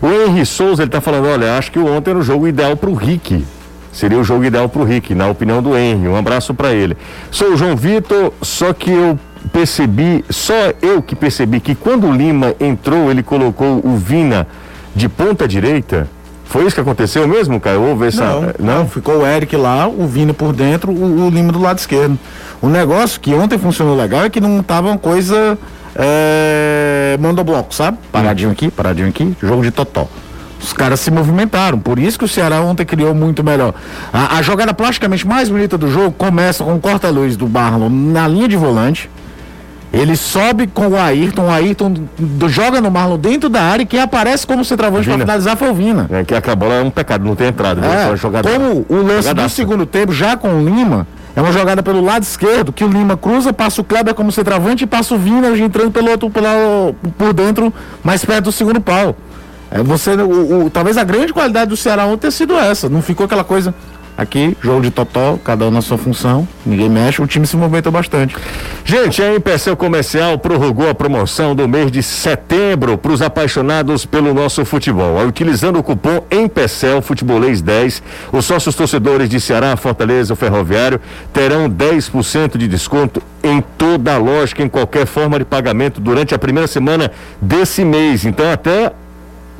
O Henry Souza ele tá falando, olha, acho que o ontem era o jogo ideal para o Rick. Seria o jogo ideal para o Rick, na opinião do Henry. Um abraço para ele. Sou o João Vitor, só que eu percebi, só eu que percebi que quando o Lima entrou, ele colocou o Vina de ponta direita. Foi isso que aconteceu mesmo, Caio? Houve essa. Não, não, não, ficou o Eric lá, o Vina por dentro, o, o Lima do lado esquerdo. O negócio que ontem funcionou legal é que não tava uma coisa é, monobloco, sabe? Paradinho aqui, paradinho aqui, jogo de totó. Os caras se movimentaram, por isso que o Ceará ontem criou muito melhor. A, a jogada plasticamente mais bonita do jogo começa com o corta-luz do Barlon na linha de volante. Ele sobe com o Ayrton, o Ayrton joga no Marlon dentro da área e quem aparece como centroavante para finalizar foi o Vina. É que a bola é um pecado, não tem entrada. Né? É, jogada, como o lance do segundo tempo, já com o Lima, é uma jogada pelo lado esquerdo que o Lima cruza, passa o Kleber como centroavante e passa o Vina entrando pelo outro, pela, por dentro, mais perto do segundo pau. É, você, o, o, talvez a grande qualidade do Ceará ontem tenha sido essa. Não ficou aquela coisa Aqui, jogo de totó, cada um na sua função, ninguém mexe, o time se movimentou bastante. Gente, a Empecel Comercial prorrogou a promoção do mês de setembro para os apaixonados pelo nosso futebol. Utilizando o cupom Empecel Futebolês 10, os sócios torcedores de Ceará, Fortaleza, Ferroviário terão 10% de desconto em toda a lógica, em qualquer forma de pagamento durante a primeira semana desse mês. Então, até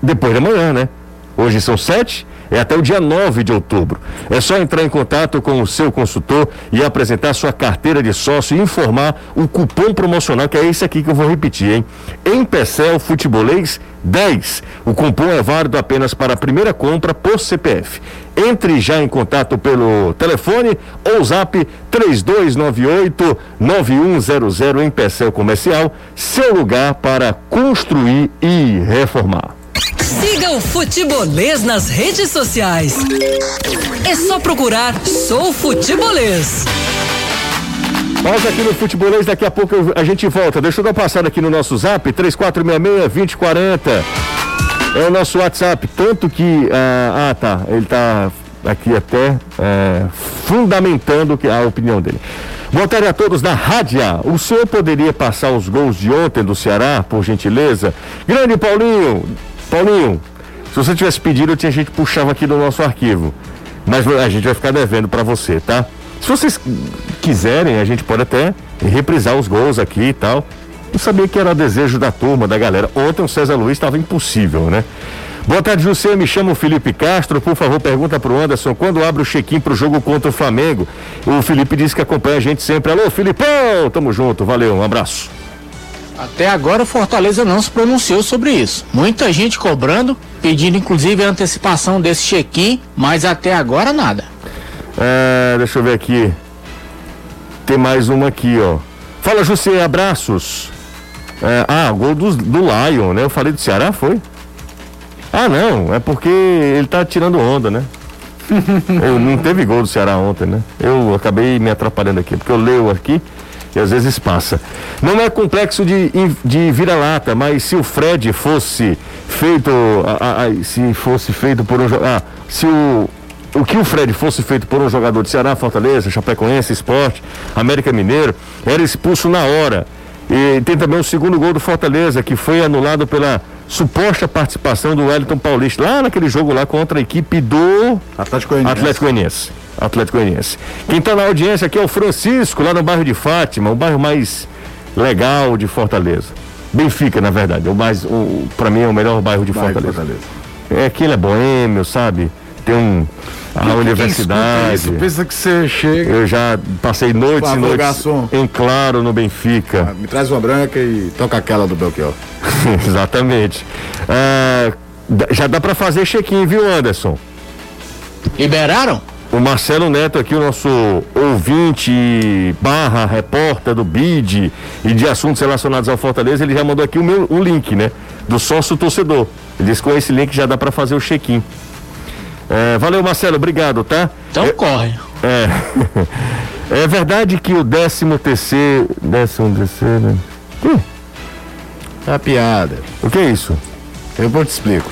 depois de amanhã, né? Hoje são sete é até o dia 9 de outubro. É só entrar em contato com o seu consultor e apresentar sua carteira de sócio e informar o cupom promocional, que é esse aqui que eu vou repetir, hein? Empecel Futebolês 10. O cupom é válido apenas para a primeira compra por CPF. Entre já em contato pelo telefone ou zap 3298 9100 Empecel Comercial, seu lugar para construir e reformar. Siga o Futebolês nas redes sociais. É só procurar Sou Futebolês. Pausa aqui no Futebolês, daqui a pouco a gente volta. Deixa eu dar uma passada aqui no nosso zap, 3466-2040. É o nosso WhatsApp, tanto que. Ah, ah tá. Ele tá aqui até é, fundamentando a opinião dele. Boa tarde a todos da Rádio. O senhor poderia passar os gols de ontem do Ceará, por gentileza? Grande Paulinho, Paulinho, se você tivesse pedido, tinha gente puxava aqui do nosso arquivo. Mas a gente vai ficar devendo para você, tá? Se vocês quiserem, a gente pode até reprisar os gols aqui e tal. Eu sabia que era desejo da turma, da galera. Ontem o César Luiz estava impossível, né? Boa tarde, José. Me chamo Felipe Castro. Por favor, pergunta pro Anderson quando abre o check-in pro jogo contra o Flamengo. O Felipe disse que acompanha a gente sempre. Alô, Filipão! Tamo junto. Valeu, um abraço. Até agora o Fortaleza não se pronunciou sobre isso. Muita gente cobrando, pedindo inclusive a antecipação desse check-in, mas até agora nada. É, deixa eu ver aqui. Tem mais uma aqui, ó. Fala, José, abraços. É, ah, gol do, do Lion, né? Eu falei do Ceará, foi? Ah, não, é porque ele tá tirando onda, né? [LAUGHS] eu, não teve gol do Ceará ontem, né? Eu acabei me atrapalhando aqui, porque eu leio aqui e às vezes passa. Não é complexo de, de vira-lata, mas se o Fred fosse feito, a, a, se fosse feito por um ah, se o o que o Fred fosse feito por um jogador de Ceará, Fortaleza, Chapecoense, Esporte, América Mineiro, era expulso na hora. E tem também o segundo gol do Fortaleza, que foi anulado pela suposta participação do Wellington Paulista, lá naquele jogo lá contra a equipe do Atlético Goianiense. Atlético Goianiense. Atlético Goianiense. Quem está na audiência aqui é o Francisco, lá no bairro de Fátima, o bairro mais legal de Fortaleza. Benfica, na verdade. O mais, o, para mim é o melhor bairro de bairro Fortaleza. Fortaleza. É que ele é boêmio, sabe? Tem um a universidade. Isso, pensa que você chega. Eu já passei noites e noites garçom. em claro no Benfica. Ah, me traz uma branca e toca aquela do Belchior. [LAUGHS] Exatamente. Ah, já dá para fazer check-in, viu, Anderson? Liberaram? O Marcelo Neto aqui, o nosso ouvinte barra repórter do BID e de assuntos relacionados ao Fortaleza, ele já mandou aqui o meu o link, né? Do sócio torcedor. Ele disse que com esse link já dá para fazer o check-in. É, valeu, Marcelo, obrigado, tá? Então é, corre. É. [LAUGHS] É verdade que o décimo terceiro. Décimo terceiro. Hum. Tá piada. O que é isso? Eu vou te explico.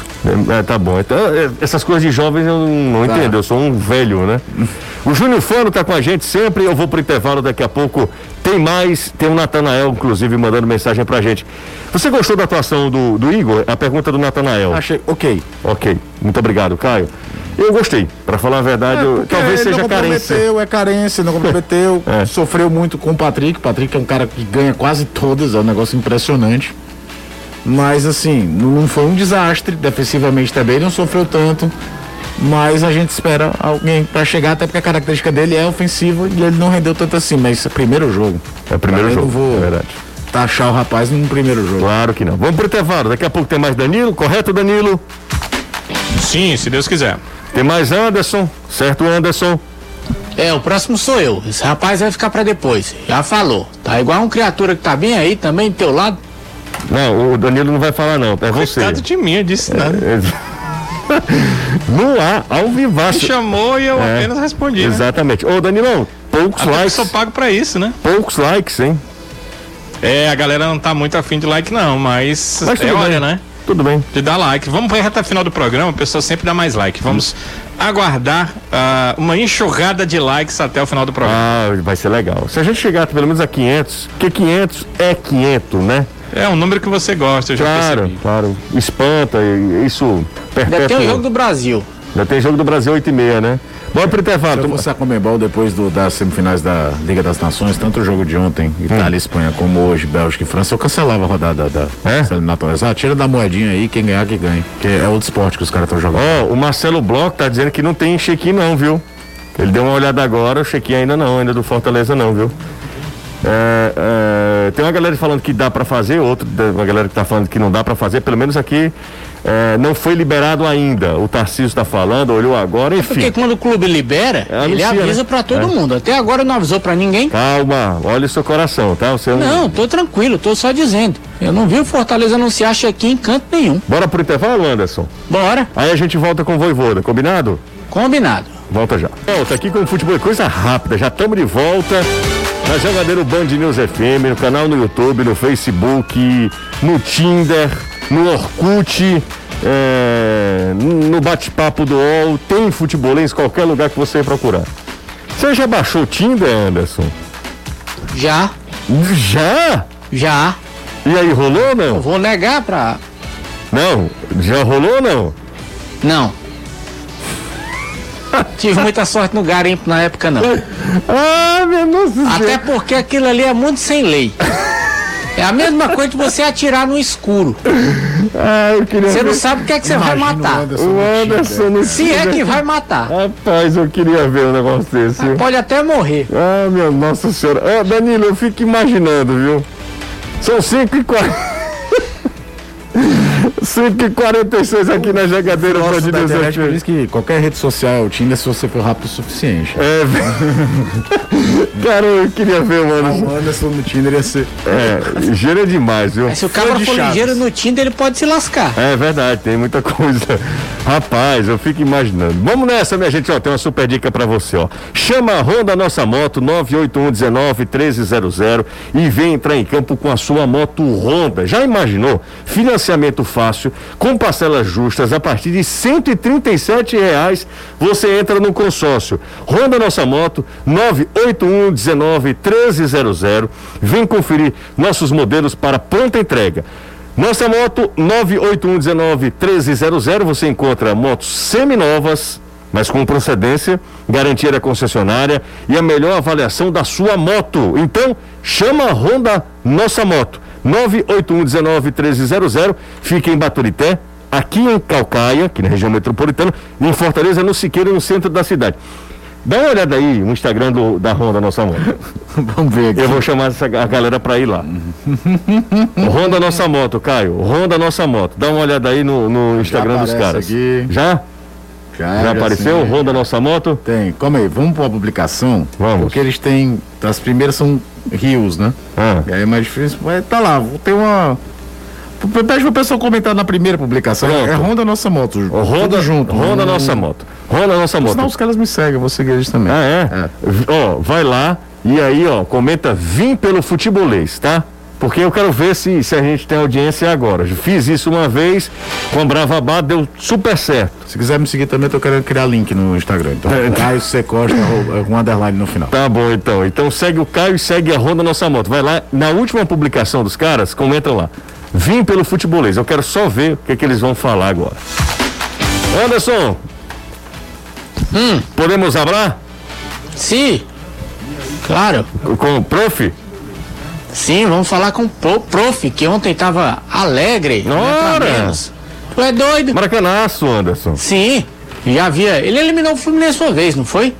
É, tá bom. Então, é, essas coisas de jovens eu não, tá. entendo, eu sou um velho, né? [LAUGHS] O Júnior Fano tá com a gente sempre, eu vou pro intervalo daqui a pouco. Tem mais, tem o Natanael, inclusive, mandando mensagem pra gente. Você gostou da atuação do, do Igor? A pergunta do Natanael. Achei, ok. Ok, muito obrigado, Caio. Eu gostei, para falar a verdade, é, eu, talvez seja não carência. É carência, não comprometeu, [LAUGHS] é. sofreu muito com o Patrick. O Patrick é um cara que ganha quase todas, é um negócio impressionante. Mas assim, não foi um desastre, defensivamente também não sofreu tanto. Mas a gente espera alguém para chegar, até porque a característica dele é ofensiva e ele não rendeu tanto assim. Mas é primeiro jogo. É o primeiro jogo. Vou... É verdade taxar o rapaz no primeiro jogo. Claro que não. Vamos pro intervalo. Daqui a pouco tem mais Danilo, correto, Danilo? Sim, se Deus quiser. Tem mais Anderson, certo, Anderson? É, o próximo sou eu. Esse rapaz vai ficar para depois. Já falou. Tá igual um criatura que tá bem aí também do teu lado. Não, o Danilo não vai falar não, é você. Coitado de mim, eu disse nada. É, é... [LAUGHS] no ar, ao vivaço. Me chamou e eu é, apenas respondi. Né? Exatamente. Né? Ô Danilão, poucos Até likes. Eu só pago pra isso, né? Poucos likes, hein? É, a galera não tá muito afim de like não, mas, mas é hora, né? Tudo bem. De dar like. Vamos para a reta final do programa, a pessoa sempre dá mais like. Vamos aguardar uh, uma enxurrada de likes até o final do programa. Ah, vai ser legal. Se a gente chegar pelo menos a 500, porque 500 é 500, né? É um número que você gosta, eu já claro, percebi. Claro, espanta, isso perpétua. Ainda tem o jogo do Brasil. Ainda tem jogo do Brasil 8 e meia, né? Bora pro intervalo. Se eu fosse a Comembol depois do, das semifinais da Liga das Nações, tanto o jogo de ontem, Itália e Espanha, como hoje, Bélgica e França, eu cancelava a rodada da é? eliminatórias. Ah, tira da moedinha aí, quem ganhar que ganhe. Que é outro esporte que os caras estão jogando. Ó, oh, o Marcelo Bloch tá dizendo que não tem check-in não, viu? Ele deu uma olhada agora, o check-in ainda não, ainda do Fortaleza não, viu? É, é, tem uma galera falando que dá para fazer, outra, uma galera que tá falando que não dá para fazer, pelo menos aqui é, não foi liberado ainda. O Tarcísio está falando, olhou agora, é enfim. porque quando o clube libera, é, ele avisa né? para todo é. mundo. Até agora não avisou para ninguém. Calma, olha o seu coração, tá? Você não, tô tranquilo, tô só dizendo. Eu não vi o Fortaleza anunciar aqui em canto nenhum. Bora pro intervalo, Anderson? Bora. Aí a gente volta com o Voivoda, combinado? Combinado. Volta já. Volta aqui com o futebol, coisa rápida, já estamos de volta na Jogadeiro Band News FM, no canal no YouTube, no Facebook, no Tinder, no Orkut, é, no bate-papo do UOL, tem futebolês qualquer lugar que você procurar. Você já baixou o Tinder, Anderson? Já. Já? Já. E aí, rolou ou não? Eu vou negar pra. Não, já rolou ou não? Não. Tive muita sorte no garimpo na época, não. [LAUGHS] Ah, meu Deus Até porque aquilo ali é muito sem lei. É a mesma coisa que você atirar no escuro. Ah, eu queria Você não ver. sabe o que é que você vai matar. O Anderson, O Se é que vai matar. Rapaz, eu queria ver um negócio desse. viu? Pode até morrer. Ah, minha nossa senhora. Ah, Danilo, eu fico imaginando, viu? São 5 e 40. 5 e 46 aqui na jogadeira Nossa, Band News internet, por isso que qualquer rede social é o Tinder se você for rápido o suficiente. É, velho. [LAUGHS] Cara, eu queria ver, mano. O Anderson no Tinder ia ser. É, ligeiro é demais, viu? Mas se o de for ligeiro no Tinder, ele pode se lascar. É verdade, tem muita coisa. Rapaz, eu fico imaginando. Vamos nessa, minha gente, ó, tem uma super dica pra você, ó. Chama a Honda Nossa Moto 981191300 e vem entrar em campo com a sua moto Honda. Já imaginou? Financiamento fácil, com parcelas justas a partir de 137 reais, você entra no consórcio. Honda Nossa Moto 981191300. Vem conferir nossos modelos para pronta entrega. Nossa moto 981191300, você encontra motos seminovas, mas com procedência, garantia da concessionária e a melhor avaliação da sua moto. Então, chama a Honda Nossa Moto 981191300, fica em Baturité, aqui em Calcaia, aqui na região metropolitana, e em Fortaleza, no Siqueira, no centro da cidade. Dá uma olhada aí no Instagram do- da Honda Nossa Moto. [LAUGHS] Vamos ver aqui. Eu vou chamar essa, a galera pra ir lá. [LAUGHS] Honda Nossa Moto, Caio. Honda Nossa Moto. Dá uma olhada aí no, no Instagram dos caras. aqui. Já? Já, Já apareceu? assim, Honda Nossa Moto? Tem. Calma aí, vamos para a publicação? Vamos. Porque eles têm. As primeiras são rios, né? Ah. E aí é mais difícil. Mas tá lá, tem uma. Pede pro pessoal comentar na primeira publicação. Pronto. É Honda Nossa Moto. O Honda, tudo junto. Honda Não- Nossa Moto. Honda Nossa Moto. Senão os caras me seguem, eu vou seguir eles também. Ah, é? V- Ó, vai lá e aí, ó, comenta Vim pelo futebolês, tá? Porque eu quero ver se, se a gente tem audiência agora. Fiz isso uma vez com a Bravabá, deu super certo. Se quiser me seguir também, eu tô querendo criar link no Instagram. Então, É. Caio C. Costa, arroba, com underline no final. Tá bom, então. Então segue o Caio e segue a Honda Nossa Moto. Vai lá, na última publicação dos caras, comentam lá. Vim pelo futebolês. Eu quero só ver o que, que eles vão falar agora. Anderson. Podemos falar Sim. Claro. com o prof? Sim, vamos falar com o pro- prof, que ontem tava alegre. né, Ora! menos. Tu é doido? Maracanaço, Anderson. Sim. Já havia. Ele eliminou o Fluminense uma vez, não foi?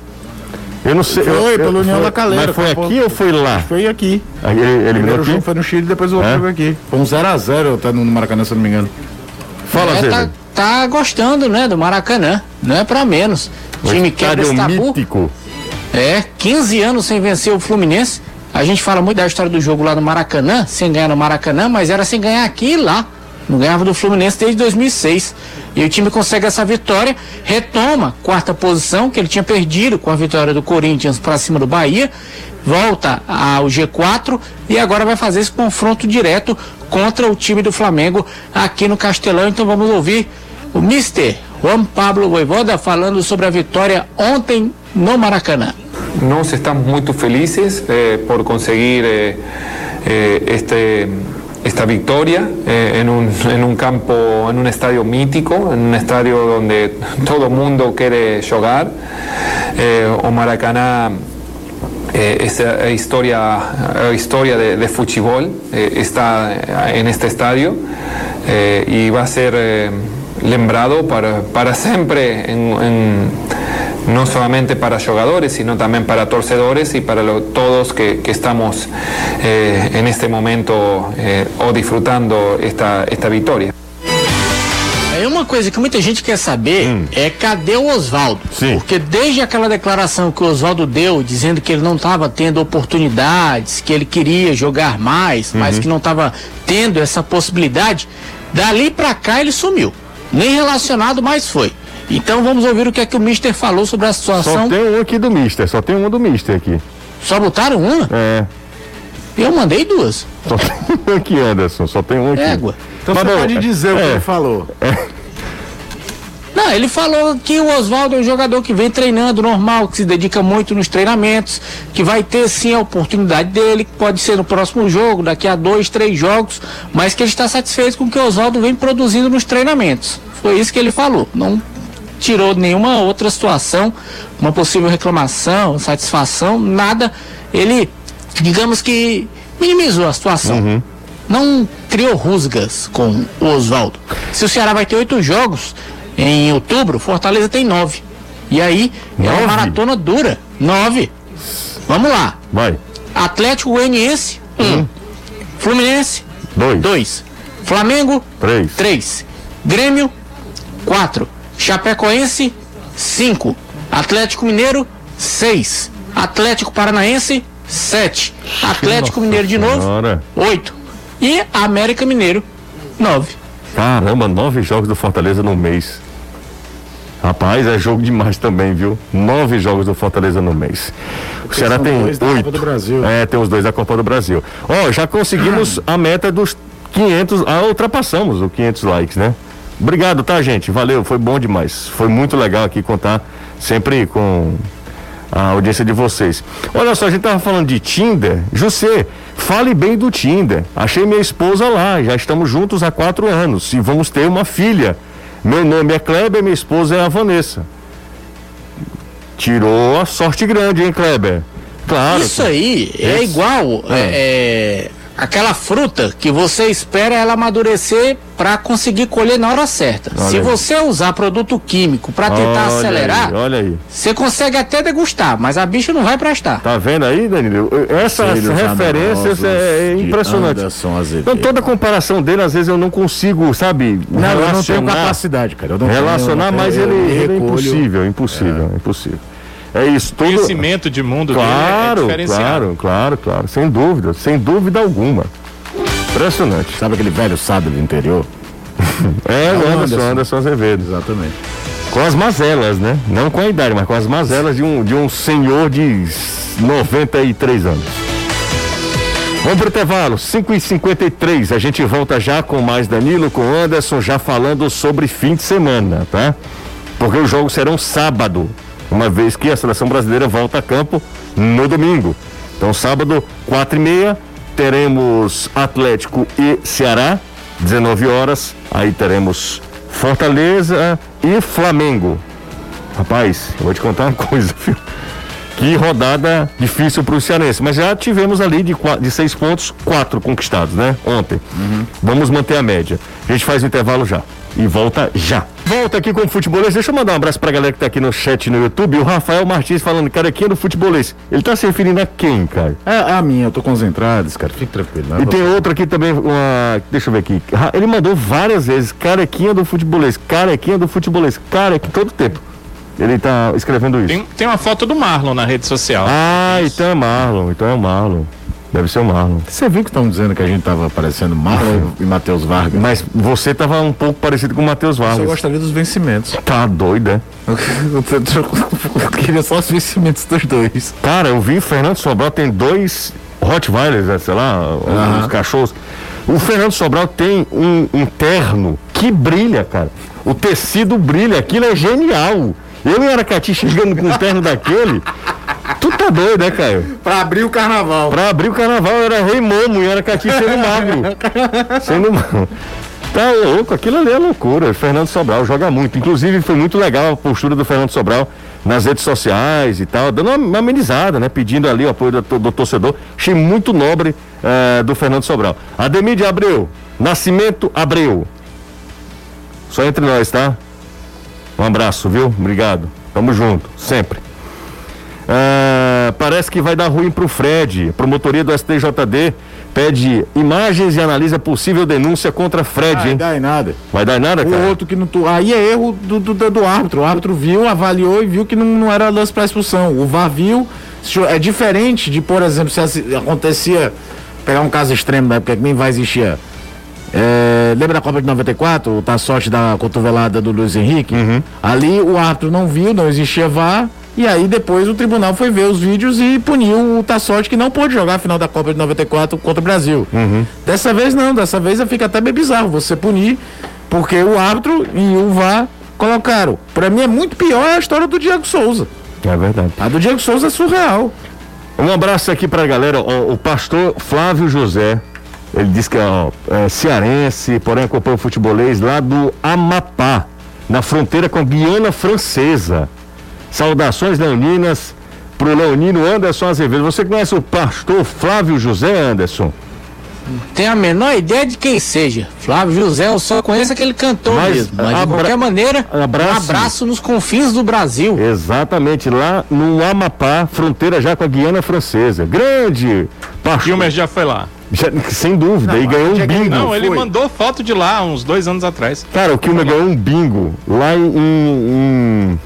Eu não sei. Foi, eu- eu- pelo União foi- da Calera, Mas foi aqui ou foi lá? Foi aqui. Aí Ele, ele eliminou Primeiro aqui? jogo foi no Chile, depois o outro É? foi aqui. Foi um 0x0 tá no Maracanã, se eu não me engano. Fala, É, Zé. tá, tá gostando, né, do Maracanã. Não é pra menos. O time quebra esse Estádio tabu. mítico. É, 15 anos sem vencer o Fluminense. A gente fala muito da história do jogo lá no Maracanã, sem ganhar no Maracanã, mas era sem ganhar aqui e lá. Não ganhava do Fluminense desde 2006. E o time consegue essa vitória, retoma quarta posição, que ele tinha perdido com a vitória do Corinthians para cima do Bahia, volta ao G4 e agora vai fazer esse confronto direto contra o time do Flamengo aqui no Castelão. Então vamos ouvir o Mister Juan Pablo Voivoda falando sobre a vitória ontem no Maracanã. Nos estamos muy felices eh, por conseguir eh, eh, este, esta victoria en, un, en un campo, en un estadio mítico, en un estadio donde todo mundo quiere jugar. O Maracaná esa historia, historia de, fútbol está en este estadio y va a ser lembrado para, para siempre, en- no solamente para jugadores, sino también para torcedores y para lo- todos que, que estamos eh, en este momento eh, o disfrutando esta, esta victoria. Aí uma coisa que muita gente quer saber é cadê o Oswaldo? Porque desde aquela declaração que o Oswaldo deu, dizendo que ele não estava tendo oportunidades, que ele queria jogar mais, mas que não estava tendo essa possibilidade, dali pra cá ele sumiu. Nem relacionado mais foi. Então vamos ouvir o que é que o Mister falou sobre a Só situação. tem um aqui do Mister, só tem um do Mister aqui. Só botaram uma? É. Eu mandei duas. Só tem [LAUGHS] um aqui, Anderson. Só tem um aqui. Égua. Então Tá você bom, pode é- dizer o que é. ele falou. Não, ele falou que o Oswaldo é um jogador que vem treinando normal, que se dedica muito nos treinamentos, que vai ter sim a oportunidade dele, que pode ser no próximo jogo, daqui a dois, três jogos, mas que ele está satisfeito com o que o Oswaldo vem produzindo nos treinamentos. Foi isso que ele falou. Não tirou nenhuma outra situação, uma possível reclamação, satisfação, nada. Ele, digamos que minimizou a situação. não criou rusgas com o Oswaldo. Se o Ceará vai ter oito jogos em outubro, Fortaleza tem nove. E aí é Nove? uma maratona dura. Nove. Vamos lá. Vai. Atlético Goianiense, um. Fluminense, Dois. dois. Flamengo, Três. três. Grêmio, quatro. Chapecoense, cinco. Atlético Mineiro, seis. Atlético Paranaense, sete. Atlético Mineiro de novo, Senhora. oito. E América Mineiro, nove. Caramba, nove jogos do Fortaleza no mês. Rapaz, é jogo demais também, viu? Nove jogos do Fortaleza no mês. O Ceará tem dois da Copa oito. do Brasil. É, tem os dois da Copa do Brasil. Ó, já conseguimos a meta dos 500, ah, ultrapassamos o 500 likes, né? Obrigado, tá, gente? Valeu, foi bom demais. Foi muito legal aqui contar sempre com a audiência de vocês. Olha só, a gente tava falando de Tinder. José, fale bem do Tinder. Achei minha esposa lá, já estamos juntos há quatro anos e vamos ter uma filha. Meu nome é Kleber, minha esposa é a Vanessa. Tirou a sorte grande, hein, Kleber? Claro. Isso aí é Esse- igual é, é, aquela fruta que você espera ela amadurecer para conseguir colher na hora certa. Olha Se aí. você usar produto químico para tentar Olha acelerar, aí, olha aí. você consegue até degustar, mas a bicha não vai prestar. Tá vendo aí, Danilo? Essas Filhos referências é impressionante. Então, toda comparação dele, às vezes eu não consigo, sabe, Não, eu não tenho capacidade, cara. Eu não tenho- relacionar não mas tenho- ele, ele é impossível, impossível, impossível. É isso, tudo... Conhecimento de mundo dele é Claro, diferenciado. claro, claro, claro, sem dúvida, sem dúvida alguma. Impressionante. Sabe aquele velho sábio do interior? [LAUGHS] É, o o Anderson, Anderson. Anderson Azevedo. Exatamente. Com as mazelas, né? Não com a idade, mas com as mazelas de um, de um senhor de 93 anos. Vamos pro intervalo, 5h53. A gente volta já com mais Danilo, com Anderson, já falando sobre fim de semana, tá? Porque os jogos serão sábado, uma vez que a seleção brasileira volta a campo no domingo. Então, sábado, 4h30, teremos Atlético e Ceará, 19 horas. Aí teremos Fortaleza e Flamengo. Rapaz, eu vou te contar uma [LAUGHS] coisa, viu? Que rodada difícil para o Cearense. Mas já tivemos ali de, de seis pontos, quatro conquistados, né? Ontem. Vamos manter a média. A gente faz o intervalo já. E volta já. Volta aqui com o futebolês. Deixa eu mandar um abraço pra galera que tá aqui no chat no YouTube. O Rafael Martins falando, cara, aqui é do futebolês. Ele tá se referindo a quem, cara? É a minha, eu tô concentrado, cara. Fique tranquilo. né? E tem outro aqui também, uma. Deixa eu ver aqui. Ele mandou várias vezes, carequinha do futebolês, carequinha do futebolês, carequinha, todo tempo. Ele tá escrevendo isso. Tem, tem uma foto do Marlon na rede social. Ah, então é Marlon, então é o Marlon. Deve ser o Marlon. Você viu que estão dizendo que a gente tava parecendo Marlon e Matheus Vargas? Mas você tava um pouco parecido com o Matheus Eu Vargas. gostaria dos vencimentos. Tá doido, é? Eu queria só os vencimentos dos dois. Cara, eu vi o Fernando Sobral tem dois Rottweilers, né, sei lá, uns cachorros. O Fernando Sobral tem um, um terno que brilha, cara. O tecido brilha, aquilo é genial. Eu em Aracati chegando com um terno daquele. Tu tá doido, né, Caio? [LAUGHS] Pra abrir o carnaval. Pra abrir o carnaval era rei momo e Aracati sendo magro. [LAUGHS] sendo magro. Tá louco, aquilo ali é loucura. Fernando Sobral joga muito. Inclusive, foi muito legal a postura do Fernando Sobral nas redes sociais e tal, dando uma, uma amenizada, né? Pedindo ali o apoio do, do torcedor. Achei muito nobre eh, do Fernando Sobral. Ademir de Abreu, Nascimento Abreu. Só entre nós, tá? Um abraço, viu? Obrigado. Tamo junto, sempre. Ah, parece que vai dar ruim pro Fred. Promotoria do STJD pede imagens e analisa possível denúncia contra Fred, Não hein? dá em nada. Vai dar em nada, cara? O outro que não. tu- Aí é erro do, do, do árbitro. O árbitro viu, avaliou e viu que não, não era lance para expulsão. O VAR viu. É diferente de, por exemplo, se acontecia. Pegar um caso extremo da época que nem vai existir. É, lembra da Copa de 94? O tá sorte da cotovelada do Luiz Henrique? Ali o árbitro não viu, não existia VAR. E aí depois o tribunal foi ver os vídeos e puniu o Tassotti que não pôde jogar a final da Copa de 94 contra o Brasil. Dessa vez não, dessa vez fica até meio bizarro você punir, porque o árbitro e o VAR colocaram. Pra mim é muito pior a história do Diego Souza. É verdade. A do Diego Souza é surreal. Um abraço aqui pra galera. ó, o pastor Flávio José. Ele diz que ó, é cearense, porém acompanha o futebolês lá do Amapá, na fronteira com a Guiana Francesa. Saudações leoninas pro leonino Anderson Azevedo. Você conhece o pastor Flávio José Anderson? tenho a menor ideia de quem seja. Flávio José, eu só conheço aquele cantor Mas, mesmo. Mas de qualquer maneira, abraço. um abraço nos confins do Brasil. Exatamente, lá no Amapá, fronteira já com a Guiana Francesa. Grande! Pacho- Kilmer já foi lá. Já- sem dúvida, e ganhou um bingo. Não, ele Foi. mandou foto de lá uns dois anos atrás. Cara, o Kilmer ganhou um bingo lá em. em...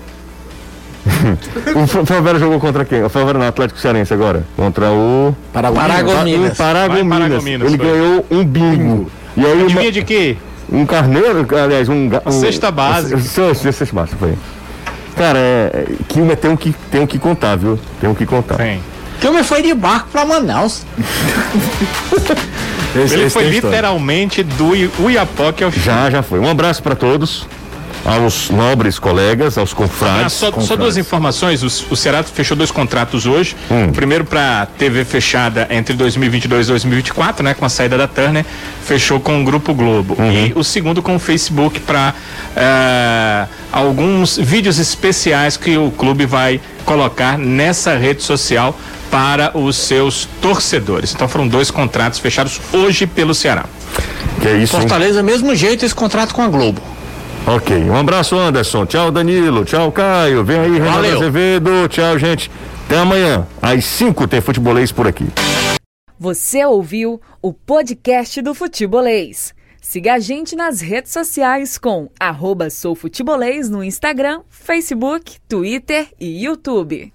[LAUGHS] o Favela jogou contra quem? O Favela no Atlético Cearense agora. Contra o. Paragominas. Paragominas. Ele foi. ganhou um bingo. E aí uma- Adivinha de quê? um carneiro, aliás, um. um cesta básica. Cesta cesta básica, foi. Cara, é, Kilmer tem um que, tem um que contar, viu? Tem um que contar. Eu me foi de barco pra Manaus. Esse- Ele esse foi tem história. literalmente do Uiapoque ao Já, já foi. Um abraço para todos, aos nobres colegas, aos Ah, confrades. só, só duas informações. O, o Ceará fechou dois contratos hoje. Hum. O primeiro para TV fechada entre 2022 e 2024, né, com a saída da Turner, fechou com o Grupo Globo. Uhum. E o segundo com o Facebook para alguns vídeos especiais que o clube vai colocar nessa rede social para os seus torcedores. Então foram dois contratos fechados hoje pelo Ceará. Que é isso, hein? Fortaleza, mesmo jeito, esse contrato com a Globo. Ok, um abraço, Anderson. Tchau, Danilo. Tchau, Caio. Vem aí, Renato Valeu. Azevedo. Tchau, gente. Até amanhã. Às 5 tem futebolês por aqui. Você ouviu o podcast do Futebolês. Siga a gente nas redes sociais com arroba soufutebolês no Instagram, Facebook, Twitter e YouTube.